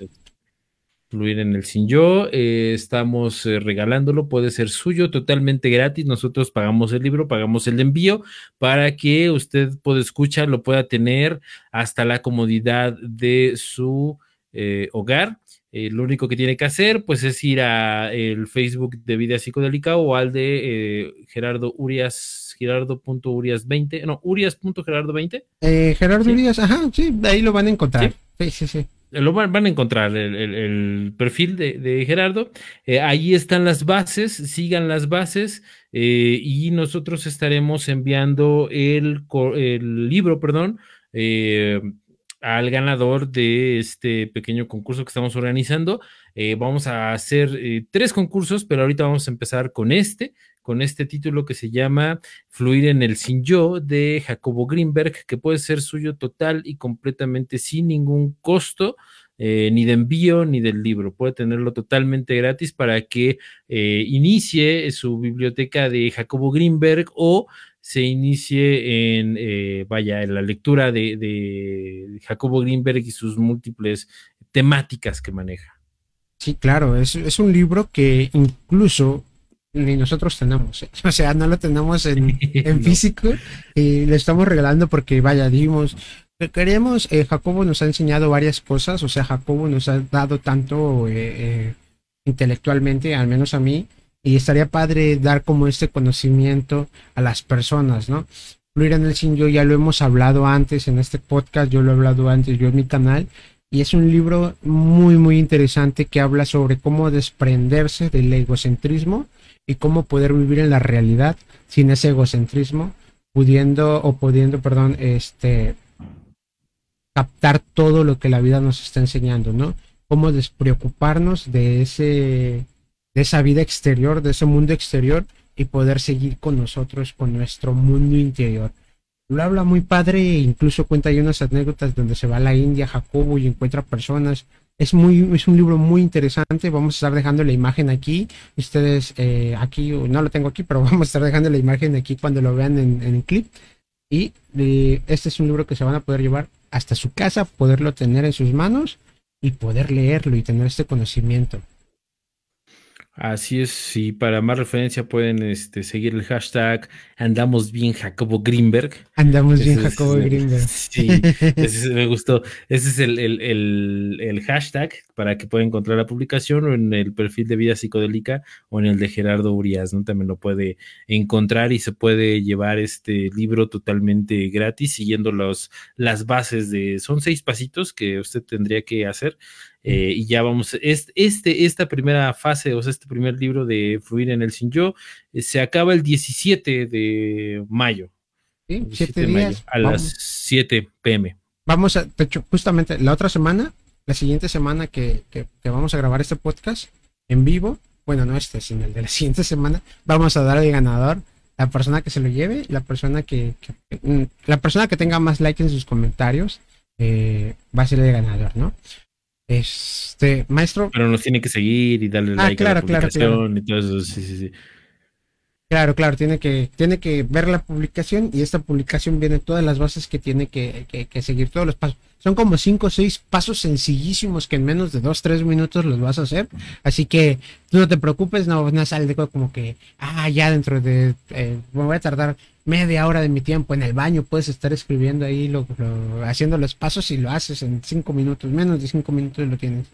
Fluir en el Sin Yo. Eh, estamos eh, regalándolo, puede ser suyo totalmente gratis. Nosotros pagamos el libro, pagamos el envío para que usted pueda escuchar, lo pueda tener hasta la comodidad de su eh, hogar. lo único que tiene que hacer, pues, es ir a el Facebook de Vida Psicodélica o al de Gerardo Urias, Gerardo.urias20, no, Urias.gerardo20. Gerardo Urias, ajá, sí, ahí lo van a encontrar. sí, sí. sí lo van, a encontrar el, perfil de, Gerardo. Eh, ahí están las bases, sigan las bases eh, y nosotros estaremos enviando el, libro, perdón, eh, al ganador de este pequeño concurso que estamos organizando. vamos a hacer tres concursos, pero ahorita vamos a empezar con este, con este título que se llama Fluir en el Sin Yo de Jacobo Greenberg, que puede ser suyo total y completamente sin ningún costo. Eh, ni de envío ni del libro. Puede tenerlo totalmente gratis para que eh, inicie su biblioteca de Jacobo Greenberg o se inicie en, eh, vaya, en la lectura de, de, Jacobo Greenberg y sus múltiples temáticas que maneja. Sí, claro, es, es un libro que incluso ni nosotros tenemos. ¿eh? O sea, no lo tenemos en, físico y le estamos regalando porque, vaya, dijimos, queremos, eh, Jacobo nos ha enseñado varias cosas, o sea, Jacobo nos ha dado tanto eh, intelectualmente, al menos a mí, y estaría padre dar como este conocimiento a las personas, ¿no? Fluir en el sin yo ya lo hemos hablado antes en este podcast, yo lo he hablado antes, yo en mi canal, y es un libro muy, muy interesante que habla sobre cómo desprenderse del egocentrismo y cómo poder vivir en la realidad sin ese egocentrismo, pudiendo o pudiendo, perdón, este captar todo lo que la vida nos está enseñando, ¿no? Cómo despreocuparnos de ese de esa vida exterior, de ese mundo exterior y poder seguir con nosotros, con nuestro mundo interior. Lo habla muy padre, incluso cuenta ahí unas anécdotas donde se va a la India, Jacobo, y encuentra personas es, muy, es un libro muy interesante. Vamos a estar dejando la imagen aquí. Ustedes eh, aquí, no lo tengo aquí, pero vamos a estar dejando la imagen aquí cuando lo vean en, el clip. Y eh, este es un libro que se van a poder llevar hasta su casa, poderlo tener en sus manos y poder leerlo y tener este conocimiento. Así es, si para más referencia pueden este, seguir el hashtag Andamos bien Jacobo Greenberg. Andamos bien Jacobo Greenberg. Sí, ese me gustó. Ese es el, el, hashtag para que pueda encontrar la publicación o en el perfil de Vida Psicodélica o en el de Gerardo Urias, ¿no? También lo puede encontrar y se puede llevar este libro totalmente gratis siguiendo los, las bases de, son seis pasitos que usted tendría que hacer eh, y ya vamos, este, esta primera fase, o sea, este primer libro de Fluir en el Sin Yo, eh, se acaba el 17 de mayo. Sí, siete días. a las 7 pm. Vamos a, de hecho, justamente la otra semana, la siguiente semana que, que, vamos a grabar este podcast en vivo, bueno, no este, sino el de la siguiente semana, vamos a dar al ganador la persona que se lo lleve, la persona que, mm, la persona que tenga más likes en sus comentarios eh, va a ser el ganador, ¿no? Este, maestro. Pero nos tiene que seguir y darle ah, like a la publicación y todo eso. Sí, sí, sí. Claro, claro, tiene que, tiene que ver la publicación y esta publicación viene todas las bases que tiene que, que, seguir, todos los pasos. Son como cinco o seis pasos sencillísimos que en menos de dos, tres minutos los vas a hacer. Así que no te preocupes, no, no sale de como que, ah, ya dentro de, eh, me voy a tardar media hora de mi tiempo en el baño, puedes estar escribiendo ahí, lo, haciendo los pasos y lo haces en cinco minutos, menos de cinco minutos lo tienes.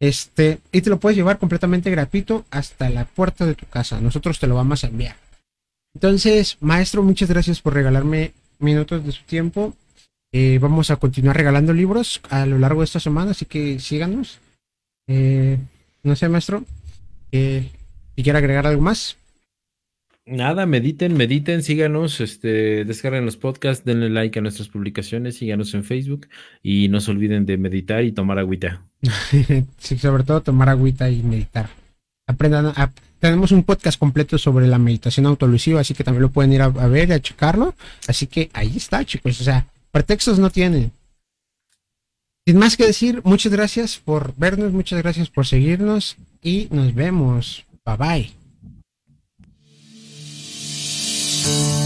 Este, y te lo puedes llevar completamente gratuito hasta la puerta de tu casa. Nosotros te lo vamos a enviar. Entonces, maestro, muchas gracias por regalarme minutos de su tiempo. Eh, vamos a continuar regalando libros a lo largo de esta semana, así que síganos. Eh, no sé, maestro, eh, si quiere agregar algo más. Nada, mediten, mediten, síganos, este, descarguen los podcasts, denle like a nuestras publicaciones, síganos en Facebook y no se olviden de meditar y tomar agüita. sí, sobre todo tomar agüita y meditar. Aprendan, tenemos un podcast completo sobre la meditación autolusiva, así que también lo pueden ir a, ver y a checarlo. Así que ahí está, chicos. O sea, pretextos no tiene. Sin más que decir, muchas gracias por vernos, muchas gracias por seguirnos y nos vemos. Bye bye.